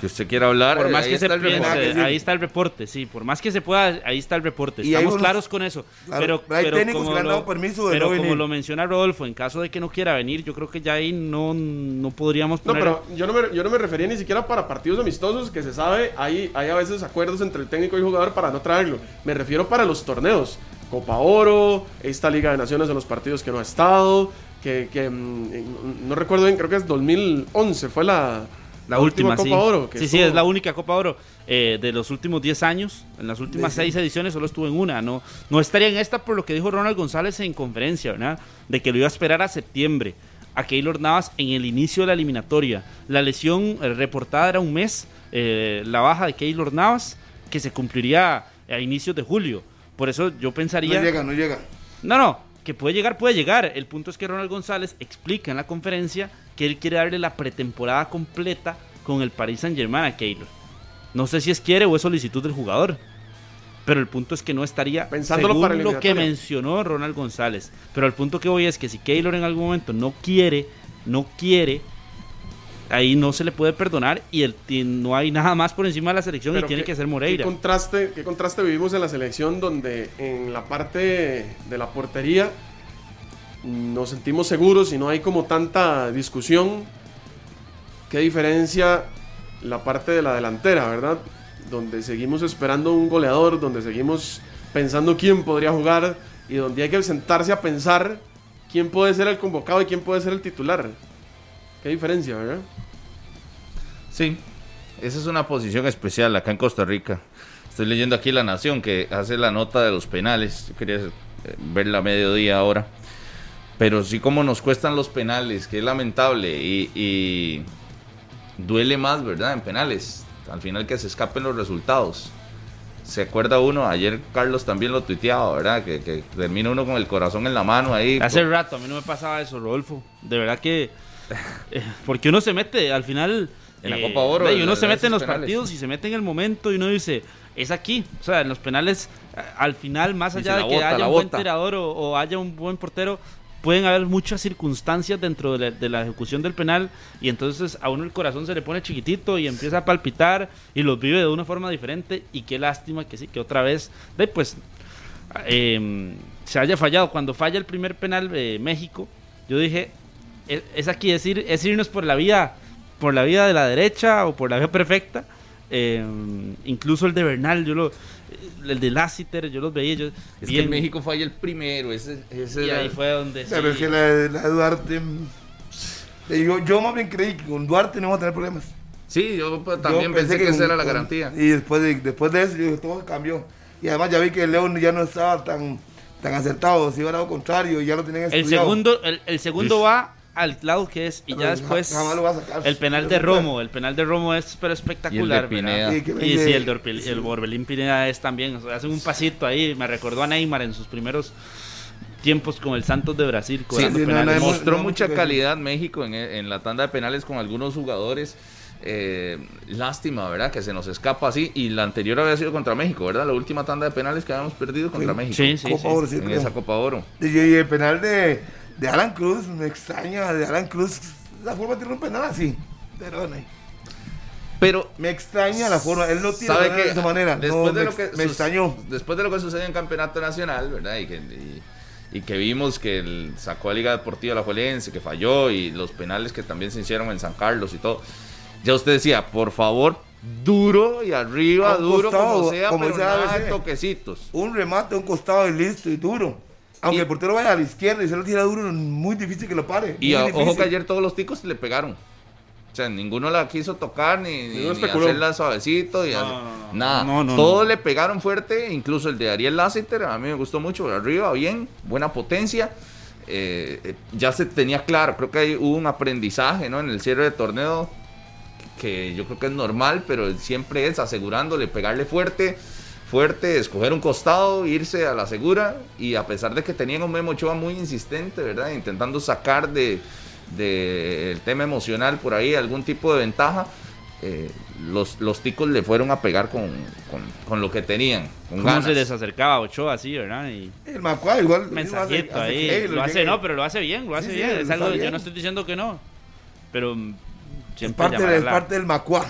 Que usted quiera hablar, por más ahí que se piense, ahí está el reporte, sí, por más que se pueda, ahí está el reporte. Y Estamos unos- claros con eso. Claro, pero pero hay pero técnicos como que le han lo- dado permiso de pero no como lo menciona Rodolfo, en caso de que no quiera venir, yo creo que ya ahí no, no podríamos No, poner. pero yo no, me, yo no me refería ni siquiera para partidos amistosos, que se sabe, hay, hay a veces acuerdos entre el técnico y el jugador para no traerlo. Me refiero para los torneos. Copa Oro, esta Liga de Naciones en los partidos que no ha estado, que, que, mm, no recuerdo bien, creo que es 2011, fue la, La última, Copa sí. Oro. que sí, sí, estuvo- es la única Copa Oro eh, de los últimos 10 años. En las últimas Sí. seis ediciones solo estuvo en una. No, no estaría en esta por lo que dijo Ronald González en conferencia, ¿verdad? De que lo iba a esperar a septiembre. A Keylor Navas en el inicio de la eliminatoria. La lesión eh, reportada era un mes. eh, la baja de Keylor Navas, que se cumpliría a inicios de julio. Por eso yo pensaría. No llega, no llega. No, no, que puede llegar, puede llegar. El punto es que Ronald González explica en la conferencia que él quiere darle la pretemporada completa con el Paris Saint Germain a Keylor. No sé si es quiere o es solicitud del jugador. Pero el punto es que no estaría Pensándolo según para lo que mencionó Ronald González. Pero el punto que voy es que si Keylor en algún momento no quiere, no quiere, ahí no se le puede perdonar y, el, y no hay nada más por encima de la selección Pero y tiene qué- que ser Moreira. ¿qué contraste, ¿Qué contraste vivimos en la selección donde en la parte de la portería nos sentimos seguros y no hay como tanta discusión? ¿Qué diferencia la parte de la delantera, verdad? Donde seguimos esperando un goleador, donde seguimos pensando quién podría jugar y donde hay que sentarse a pensar quién puede ser el convocado y quién puede ser el titular. Qué diferencia, ¿verdad? Sí, esa es una posición especial acá en Costa Rica. Estoy leyendo aquí La Nación que hace la nota de los penales. Yo quería eh, verla a mediodía ahora. Pero sí como nos cuestan los penales, que es lamentable y, y duele más, ¿verdad? En penales. Al final que se escapen los resultados. Se acuerda uno, ayer Carlos también lo tuiteaba, ¿verdad? Que, que termina uno con el corazón en la mano ahí. Hace rato, a mí no me pasaba eso, Rodolfo. De verdad que. eh, porque uno se mete al final. En la Copa Oro, Y uno se mete en los penales. partidos y se mete en el momento y uno dice, es aquí. O sea, en los penales, al final, más allá de que bota, haya un buen tirador o, o haya un buen portero, pueden haber muchas circunstancias dentro de la, de la ejecución del penal y entonces a uno el corazón se le pone chiquitito y empieza a palpitar y los vive de una forma diferente y qué lástima que sí, que otra vez, de, pues, eh, se haya fallado. Cuando falla el primer penal de México, yo dije, es, es aquí decir, es irnos por la vía, por la vía de la derecha o por la vía perfecta. Eh, incluso el de Bernal, yo lo, el de Lassiter, yo los veía. Yo, Es bien- que México falla el primero. Ese, ese y era- ahí fue donde. Pero es sí. que la, la de Duarte. mm, Yo, yo más bien creí que con Duarte no vamos a tener problemas. Sí, yo pues, Yo también pensé que, esa era la garantía. Y después de, después de eso, yo dije, todo cambió. Y además ya vi que León ya no estaba tan, tan acertado, se iba al lado contrario y ya lo tenían El estudiado. segundo, el, el segundo va al lado que es, y Pero ya después jamás lo va a sacar. el penal de Romo, el penal de Romo es pero espectacular, Y el de. Y que Y venga- sí, el de Orpel- el Orbelín Pineda es también, o sea, hacen un pasito ahí, me recordó a Neymar en sus primeros tiempos con el Santos de Brasil, Sí, cobrando sí, no, penales. no, Mostró no, mucha calidad México en, en la tanda de penales con algunos jugadores. Eh, lástima, ¿verdad? Que se nos escapa así. Y la anterior había sido contra México, ¿verdad? La última tanda de penales que habíamos perdido contra Sí. México. Sí, sí, Copa sí. Oro, sí, en creo. esa Copa Oro. Y, y el penal de, de Alan Cruz, me extraña de Alan Cruz la forma tirar un penal así. Pero no, Pero me extraña la forma, él no tira ¿Sabe penal qué? de esa manera. Después No, de me, lo que me extrañó. Después de lo que sucedió en Campeonato Nacional, ¿verdad? Y que, y- y que vimos que el- sacó a Liga Deportiva La Juelense, que falló, y los penales que también se hicieron en San Carlos y todo. Ya usted decía, por favor, duro y arriba, un duro costado, como sea, como pero nada de toquecitos. Un remate un costado y listo y duro. Aunque Y- el portero vaya a la izquierda y se lo tira duro, muy difícil que lo pare. Y a- ojo que ayer todos los ticos le pegaron. O sea, ninguno la quiso tocar ni, ni, ni hacerla suavecito. y No. Nada. No, no, Todos no. le pegaron fuerte, incluso el de Ariel Lassiter. A mí me gustó mucho. Arriba, bien, buena potencia. Eh, eh, ya se tenía claro. Creo que hay, hubo un aprendizaje ¿no? en el cierre de torneo que yo creo que es normal, pero siempre es asegurándole, pegarle fuerte, fuerte, escoger un costado, irse a la segura, y a pesar de que tenían un Memo Ochoa muy insistente, ¿verdad? Intentando sacar de, de el tema emocional por ahí algún tipo de ventaja, eh, los, los ticos le fueron a pegar con, con, con lo que tenían, con ¿Cómo ganas. se les acercaba a Ochoa así, verdad? Y El Macua igual. mensajito hace- hace ahí, que lo hace, no, pero lo hace bien, lo hace Sí, sí, bien. lo es algo, yo bien. no estoy diciendo que no, pero Es parte, parte del Macua.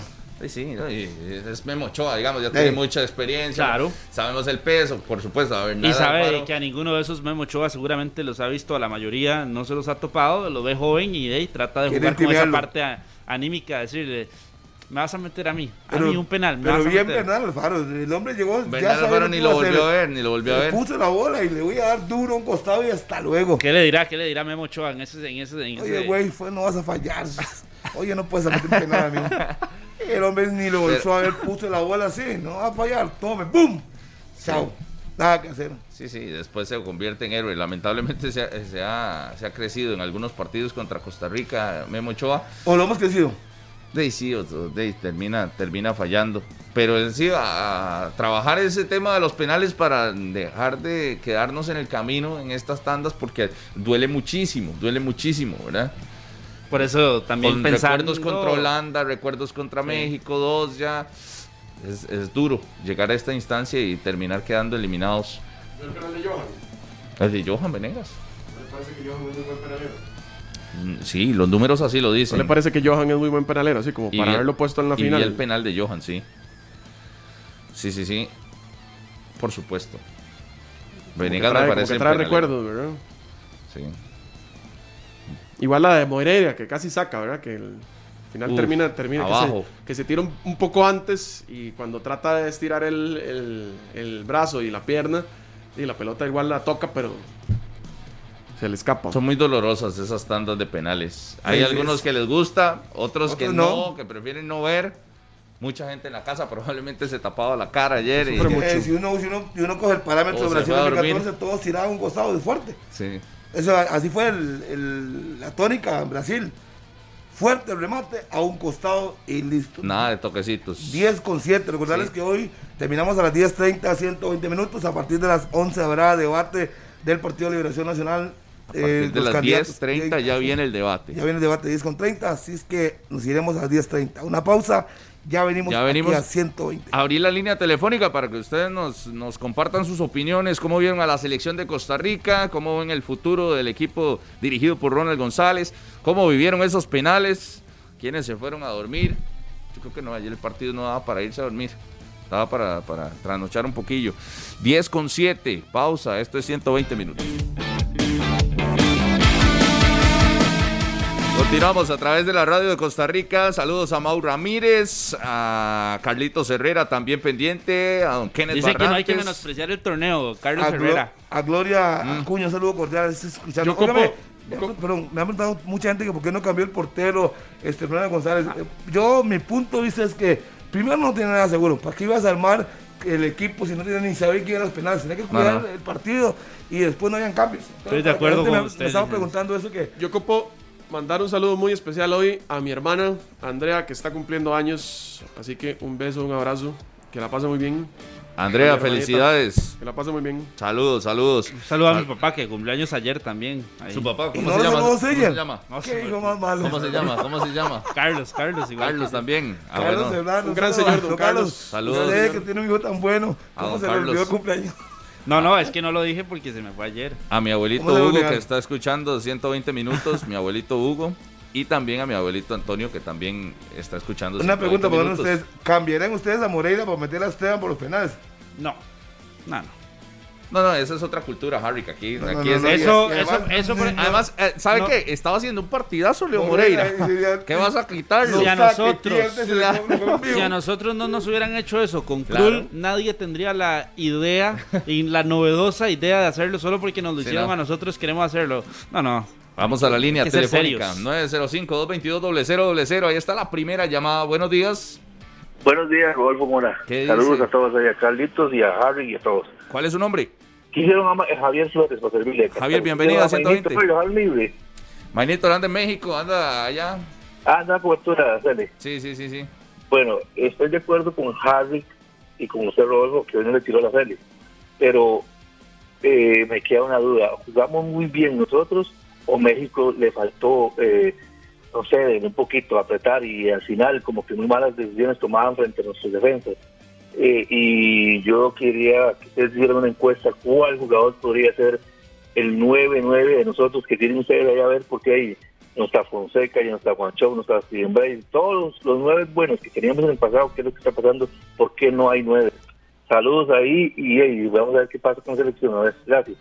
Sí, sí, ¿no? y es Memo Ochoa, digamos, ya tiene Sí. mucha experiencia. Claro. Sabemos el peso, por supuesto. A ver, Y sabe que a ninguno de esos Memo Ochoa seguramente los ha visto, a la mayoría no se los ha topado, lo ve joven y hey, trata de jugar con esa parte a- anímica, decirle, me vas a meter a mí, a mí un penal, me pero vas a bien. Bernal Alfaro. El hombre llegó. Bernal Alfaro ni lo a volvió a ver, ni lo volvió a Le ver. puso la bola y le voy a dar duro a un costado y hasta luego. ¿Qué le dirá? ¿Qué le dirá Memo Ochoa en ese, en ese, en Oye, güey, fue, no vas a fallar. Oye, no puedes meter un penal, amigo. El hombre ni lo volvió a ver, puso la bola así. No va a fallar. Tome, ¡pum! Chao. Nada que hacer. Sí, sí, después se convierte en héroe. Lamentablemente se ha, se ha, se ha crecido en algunos partidos contra Costa Rica, Memo Ochoa. O lo hemos crecido. De sí, de termina, termina fallando. Pero él sí, a, a trabajar ese tema de los penales para dejar de quedarnos en el camino en estas tandas, porque duele muchísimo, duele muchísimo, ¿verdad? Por eso también Con pensando... recuerdos contra Holanda, recuerdos contra Sí. México, dos ya. Es, es duro llegar a esta instancia y terminar quedando eliminados. ¿El penal de Johan? El de Johan Venegas. ¿No le parece que Johan es muy buen penalero? Mm, Sí, los números así lo ¿No dicen. le parece que Johan es muy buen penalero? Así como Y para vi- haberlo puesto en la y final. el penal de Johan, sí. Sí, sí, sí. Por supuesto. Como que Venegas trae, me como parece que trae recuerdos, ¿verdad? Sí. Igual la de Moreira, que casi saca, ¿verdad? Que el final Uf, termina, termina que se, que se tira un, un poco antes y cuando trata de estirar el, el- el brazo y la pierna, y la pelota igual la toca, pero se le escapa. Son muy dolorosas esas tandas de penales. Hay Sí, algunos sí. que les gusta, otros, que Otros no, no. que prefieren no ver. Mucha gente en la casa probablemente se tapaba la cara ayer. y- Eh, si, uno, si, uno, si uno coge el parámetro O de Brasil fue a dormir. 2014, todos tiraban un costado de fuerte. Sí. Eso, así fue el- el- la tónica en Brasil. Fuerte el remate a un costado y listo. Nada de toquecitos. 10 con 7. Recordarles Sí. que hoy terminamos a las 10.30, 120 minutos. A partir de las 11 habrá debate del Partido de Liberación Nacional. A partir eh, de las candidatos. 10.30 ya viene el debate. Ya viene el debate 10 con 30, así es que nos iremos a las 10.30. Una pausa ya venimos, Ya venimos. aquí a 120. Abrir la línea telefónica para que ustedes nos, nos compartan sus opiniones, cómo vieron a la selección de Costa Rica, cómo ven el futuro del equipo dirigido por Ronald González, cómo vivieron esos penales, quiénes se fueron a dormir. Yo creo que no, ayer el partido no daba para irse a dormir, daba para, para trasnochar un poquillo. 10 con 7, pausa, esto es 120 minutos. Continuamos a través de la radio de Costa Rica. Saludos a Mau Ramírez, a Carlitos Herrera también pendiente, a don Kenneth Dice que no hay que menospreciar el torneo, Carlos A, Herrera. a Gloria Mm. Acuña, un saludo cordial. escuchando. Yo Óigame, me ha- perdón, me ha preguntado mucha gente que por qué no cambió el portero, este Ronald González. Eh, Yo, mi punto de vista es que primero no tiene nada seguro. ¿Para qué ibas a armar el equipo si no tienes ni saber quién eran los penales? Tenía que cuidar el partido y después no habían cambios. Estoy de acuerdo con me, usted, Me estaba preguntando eso que Yo ocupo mandar un saludo muy especial hoy a mi hermana Andrea, que está cumpliendo años. Así que un beso, un abrazo. Que la pase muy bien. Andrea, felicidades. Que la pase muy bien. Saludos, saludos. Un saludo a mi papá que cumpleaños ayer también. Ahí. Su papá, ¿Y ¿cómo no se llama? ¿Cómo se llama? No, ¿Qué su- hijo más malo? ¿Cómo se llama? ¿Cómo se llama? Carlos, Carlos, igual. Carlos también. Ah, Carlos bueno. Hernández, Un gran señor, don Carlos. Saludos. Usted que tiene un hijo tan bueno, ¿cómo se le olvidó el cumpleaños? No, no, es que no lo dije porque se me fue ayer. A mi abuelito ¿Cómo le Hugo que está escuchando 120 minutos, mi abuelito Hugo. Y también a mi abuelito Antonio que también está escuchando. Una 120 pregunta para minutos. ustedes. ¿Cambiarán ustedes a Moreira para meter a Esteban por los penales? No, no, no. No, no, esa es otra cultura, Harry, que aquí, No, aquí no, es... no, Eso, además- eso, por- Además, eh, ¿sabe No. qué? Estaba haciendo un partidazo Leo Moreira, sería- ¿Qué vas a quitarlo? Si a nosotros-. Si a nosotros no nos hubieran hecho eso con Claro. Krul, nadie tendría la idea y la novedosa idea de hacerlo solo porque nos lo Sí, hicieron no. a nosotros, queremos hacerlo. No, no. Vamos a la línea telefónica. serios. 905-222-0000. Ahí está la primera llamada. Buenos días. Buenos días, Rodolfo Mora. ¿Qué Saludos dice? a todos, ahí, a Carlitos y a Harry y a todos. ¿Cuál es su nombre? Quisieron a eh, Javier Flores para servirle. Javier, bienvenido a Quisieron 120. Mainito, pero dejar libre. Mainito anda en México, anda allá. Anda cobertura, dale. Sí, sí, sí, sí. Bueno, estoy de acuerdo con Harry y con usted, Rodolfo, que hoy no le tiró la serie. Pero eh, me queda una duda. ¿Jugamos muy bien nosotros o México le faltó, eh, no sé, un poquito apretar y al final como que muy malas decisiones tomaban frente a nuestros defensas? Eh, y yo quería que ustedes hicieran una encuesta, ¿cuál jugador podría ser el 9-9 de nosotros que tienen ustedes ahí a ver? Porque ahí no está Fonseca, ya no está Juancho, no está Steven Bray, todos los, los nueve buenos que teníamos en el pasado, ¿qué es lo que está pasando? ¿Por qué no hay nueve? Saludos ahí y, y vamos a ver qué pasa con la selección. A ver, gracias.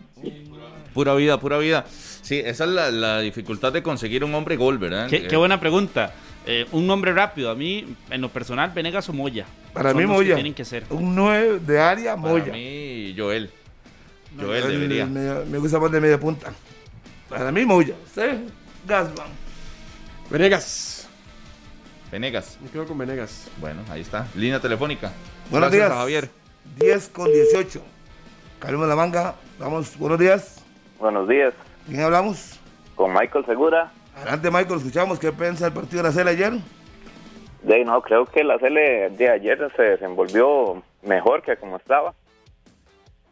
Pura vida, pura vida. Sí, esa es la, la dificultad de conseguir un hombre gol, ¿verdad? Qué, Eh, qué buena pregunta. Eh, un nombre rápido. A mí, en lo personal, Venegas o Moya. Para Son mí, los que Moya. tienen que ser. Un 9 de área, Para Moya. mí, Joel. Joel El- debería. Me, me gusta más de media punta. Para mí, Moya. ¿Usted? Gasman. Venegas. Venegas. Me quedo con Venegas. Bueno, ahí está. Línea telefónica. Buenos Gracias días. Javier. 10 con 18. Calma la manga. Vamos, buenos días. Buenos días, ¿Quién hablamos? con Michael Segura. Adelante, Michael. Escuchamos. ¿Qué piensa del partido de la CL ayer? De no, creo que la CL de ayer se desenvolvió mejor que como estaba.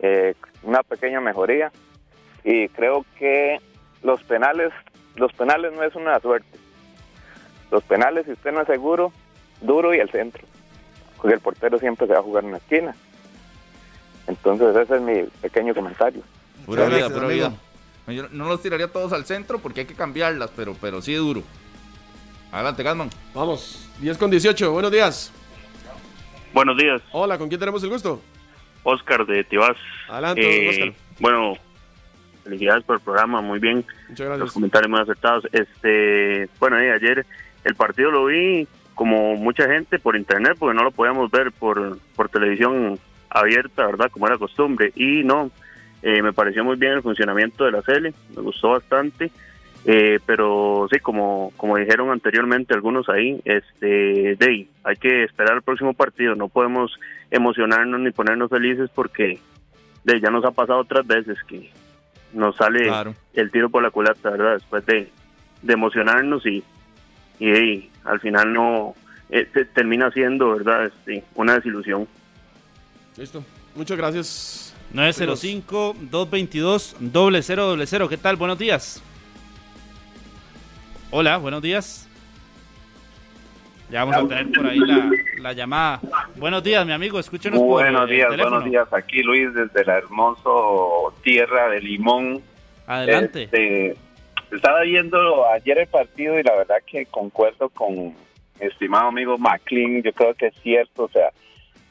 Eh, una pequeña mejoría. Y creo que los penales, los penales no es una suerte. Los penales, si usted no es seguro, duro y el centro. Porque el portero siempre se va a jugar en la esquina. Entonces ese es mi pequeño comentario. Pura Muchas vida, gracias, pura amigo. vida. Yo no los tiraría todos al centro porque hay que cambiarlas, pero, pero sí duro. Adelante, Gasman. Vamos. 10 con 18. Buenos días. Buenos días, Hola, ¿con quién tenemos el gusto? Oscar de Tibás. Adelante, Eh, Oscar. Bueno, felicidades por el programa, muy bien, Muchas los gracias. comentarios muy acertados. Este, bueno, eh, ayer el partido lo vi como mucha gente por internet, porque no lo podíamos ver por, por televisión abierta, ¿verdad? Como era costumbre. Y no, eh, me pareció muy bien el funcionamiento de la CL, me gustó bastante. Eh, pero sí, como, como dijeron anteriormente algunos ahí, este, de ahí, hay que esperar el próximo partido, no podemos emocionarnos ni ponernos felices porque de, ya nos ha pasado otras veces que nos sale Claro. el tiro por la culata, ¿verdad? Después de, de emocionarnos y, y, de, al final no eh, te- termina siendo, ¿verdad? Este, una desilusión. Listo. Muchas gracias. 905-222-0000. ¿Qué tal? Buenos días. Hola, buenos días. Ya vamos a tener por ahí la, la llamada. Buenos días, mi amigo, escúchenos Buenos por días, buenos días. Aquí Luis desde la hermoso tierra de Limón. Adelante. Este, estaba viendo ayer el partido y la verdad que concuerdo con mi estimado amigo McLean. Yo creo que es cierto, o sea,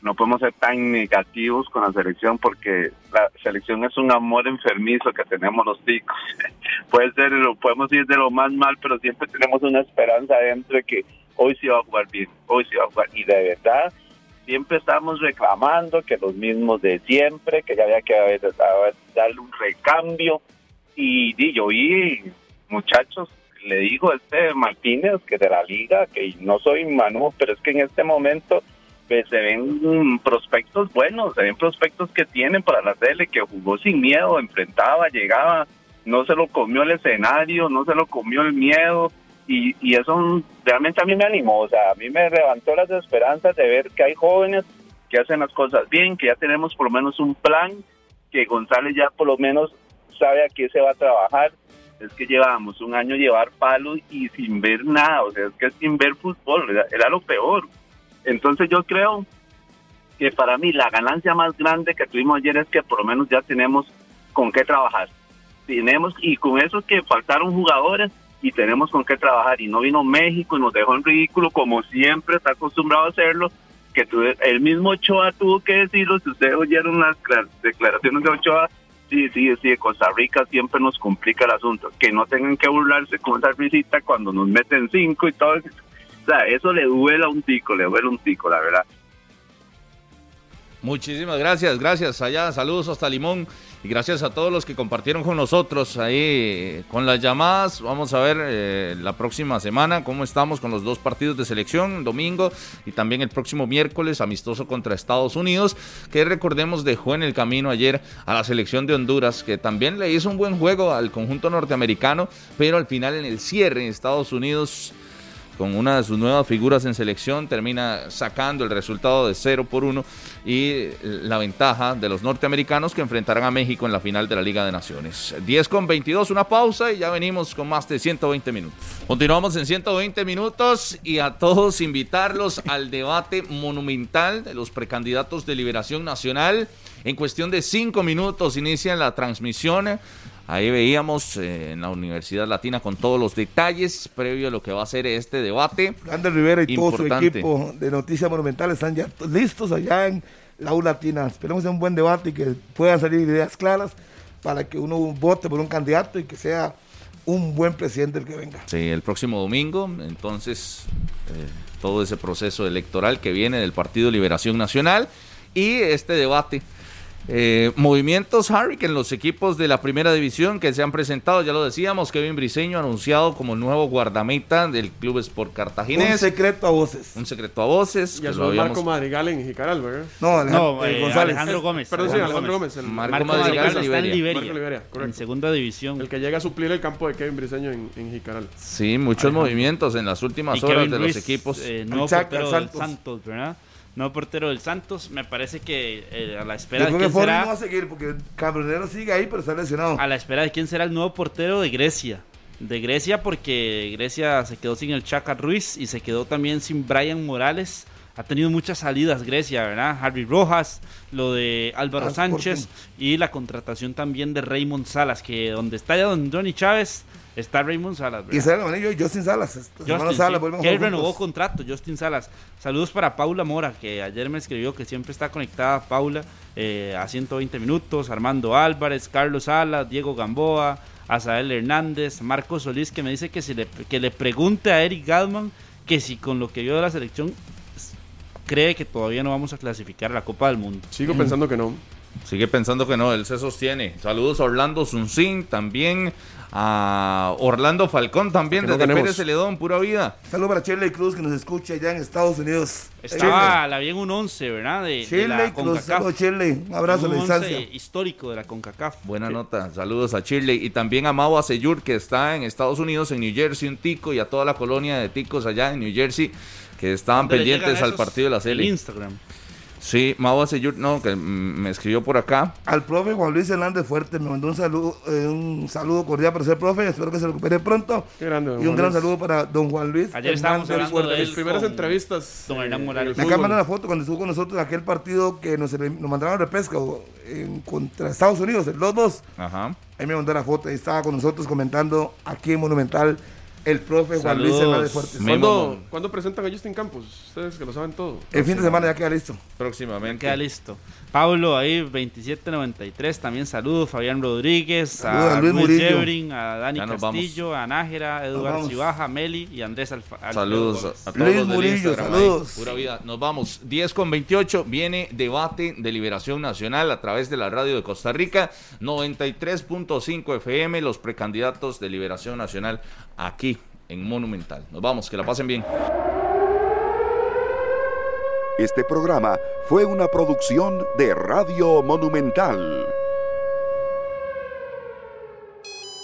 no podemos ser tan negativos con la selección porque la selección es un amor enfermizo que tenemos los ticos. Puede ser, lo podemos ir de lo más mal, pero siempre tenemos una esperanza dentro de que hoy sí va a jugar bien, hoy sí va a jugar. Y de verdad, siempre estamos reclamando que los mismos de siempre, que ya había que haber- haber- darle un recambio. Y, di, yo vi, muchachos, le digo a este Martínez que de la liga, que no soy Manu, pero es que en este momento se ven mm, prospectos buenos, se ven prospectos que tienen para la tele, que jugó sin miedo, enfrentaba, llegaba, no se lo comió el escenario, no se lo comió el miedo. Y, y eso realmente a mí me animó, o sea, a mí me levantó las esperanzas de ver que hay jóvenes que hacen las cosas bien, que ya tenemos por lo menos un plan, que González ya por lo menos sabe a qué se va a trabajar. Es que llevábamos un año llevar palos y sin ver nada, o sea, es que sin ver fútbol, era lo peor. Entonces yo creo que para mí la ganancia más grande que tuvimos ayer es que por lo menos ya tenemos con qué trabajar. Tenemos, y con eso que faltaron jugadores y tenemos con qué trabajar. Y no vino México y nos dejó en ridículo como siempre está acostumbrado a hacerlo, que tuve- el mismo Ochoa tuvo que decirlo, si ustedes oyeron las cla- declaraciones de Ochoa, sí, sí, sí, Costa Rica siempre nos complica el asunto, que no tengan que burlarse con esa risita cuando nos meten cinco y todo. O sea, eso le duele un tico, le duele un tico, la verdad. Muchísimas gracias, gracias allá, saludos hasta Limón y gracias a todos los que compartieron con nosotros ahí con las llamadas. Vamos a ver eh, la próxima semana cómo estamos con los dos partidos de selección, domingo y también el próximo miércoles amistoso contra Estados Unidos, que recordemos dejó en el camino ayer a la selección de Honduras, que también le hizo un buen juego al conjunto norteamericano, pero al final en el cierre Estados Unidos con una de sus nuevas figuras en selección, termina sacando el resultado de 0 por 1 y la ventaja de los norteamericanos que enfrentarán a México en la final de la Liga de Naciones. 10 con 22, una pausa y ya venimos con más de 120 minutos. Continuamos en 120 minutos y a todos invitarlos al debate monumental de los precandidatos de Liberación Nacional. En cuestión de 5 minutos inicia la transmisión. Ahí veíamos eh, en la Universidad Latina con todos los detalles previo a lo que va a ser este debate. Ander Rivera y todo su Importante. equipo de Noticias Monumentales están ya listos allá en la U Latina. Esperemos un buen debate y que puedan salir ideas claras para que uno vote por un candidato y que sea un buen presidente el que venga. Sí, el próximo domingo, entonces, eh, todo ese proceso electoral que viene del Partido Liberación Nacional y este debate. Eh, movimientos, Harry, que en los equipos de la primera división que se han presentado, ya lo decíamos, Kevin Briseño anunciado como el nuevo guardameta del Club Sport Un Cartaginés. secreto a voces. Un secreto a voces. Y a su Marco Madrigal en Jicaral, ¿verdad? No, Alejandro, No, eh, eh, González. Alejandro Gómez. Perdón, sí, Alejandro Gómez. el, Marco Marco Madrigal, Madrigal está en Liberia. Liberia, Marco Liberia, en segunda división. el que llega a suplir el campo de Kevin Briseño en, en Jicaral. Sí, muchos movimientos en las últimas y horas Kevin de Ruiz, los equipos. eh, portero Santos. del Santos, ¿verdad? Nuevo portero del Santos. Me parece que eh, a la espera de quién Forni no va será, a seguir porque Cabronero sigue ahí, pero está lesionado. a la espera de quién será el nuevo portero de Grecia. De Grecia porque Grecia se quedó sin el Chaca Ruiz y se quedó también sin Brian Morales. Ha tenido muchas salidas Grecia, ¿verdad? Harry Rojas, lo de Álvaro Ah, Sánchez y la contratación también de Raymond Salas, que donde está ya don Johnny Chávez está Raymond Salas, ¿verdad? Y el amarillo Justin Salas. Justin, sí, Salas a que renovó contrato, Justin Salas. Saludos para Paula Mora, que ayer me escribió que siempre está conectada Paula eh, a 120 minutos. Armando Álvarez, Carlos Salas, Diego Gamboa, Azael Hernández, Marcos Solís, que me dice que, si le, que le pregunte a Eric Gadman que si con lo que vio de la selección cree que todavía no vamos a clasificar a la Copa del Mundo. Sigo pensando que no. Sigue pensando que no, él se sostiene. Saludos a Orlando Zunzín, también a Orlando Falcón, también no desde ganemos. Pérez Celedón, pura vida. Saludos para Shirley Cruz que nos escucha allá en Estados Unidos. Estaba la bien un 11, ¿verdad? De, de Shirley la Cruz, CONCACAF. saludos Shirley. Un abrazo a Un la once distancia. histórico de la CONCACAF. Buena nota, saludos a Shirley y también a Mau Aceyur que está en Estados Unidos, en New Jersey, un tico y a toda la colonia de ticos allá en New Jersey que estaban ¿Dónde le llegan pendientes al partido de la serie. Instagram. Sí, Mau Aseyur, no, que me escribió por acá. Al profe Juan Luis Hernández Fuerte me mandó un saludo, eh, un saludo cordial para ser profe. Espero que se recupere pronto. Qué grande, y un gran saludo para don Juan Luis. Ayer estábamos hablando Fuerte. de él Mis primeras con entrevistas. don Hernán eh, Morales. en el Me mandan la foto cuando estuvo con nosotros en aquel partido que nos, nos mandaron a repesca en, contra Estados Unidos, el 2-2. Ajá. Ahí me mandó la foto y estaba con nosotros comentando aquí en Monumental el profe Juan Luis. Hernández Fuerte. ¿Cuándo. ¿Cuándo presentan a Justin Campos? Ustedes que lo saben todo. El fin de semana ya queda listo. Próximamente. Queda listo. Pablo ahí, 2793, también saludos. Fabián Rodríguez, Saludos a, Luis Luis Murillo. Jebring, a Dani Ya Castillo, a Nájera, a Eduardo. Cibaja, Meli y Andrés Alfa. Saludos Gómez. a todos Luis los del Murillo, Instagram saludos. ahí. Pura vida. Nos vamos. 10 con 28. Viene debate de liberación nacional a través de la radio de Costa Rica. 93.5 FM. Los precandidatos de liberación nacional aquí en Monumental. Nos vamos. Que la pasen bien. Este programa fue una producción de Radio Monumental.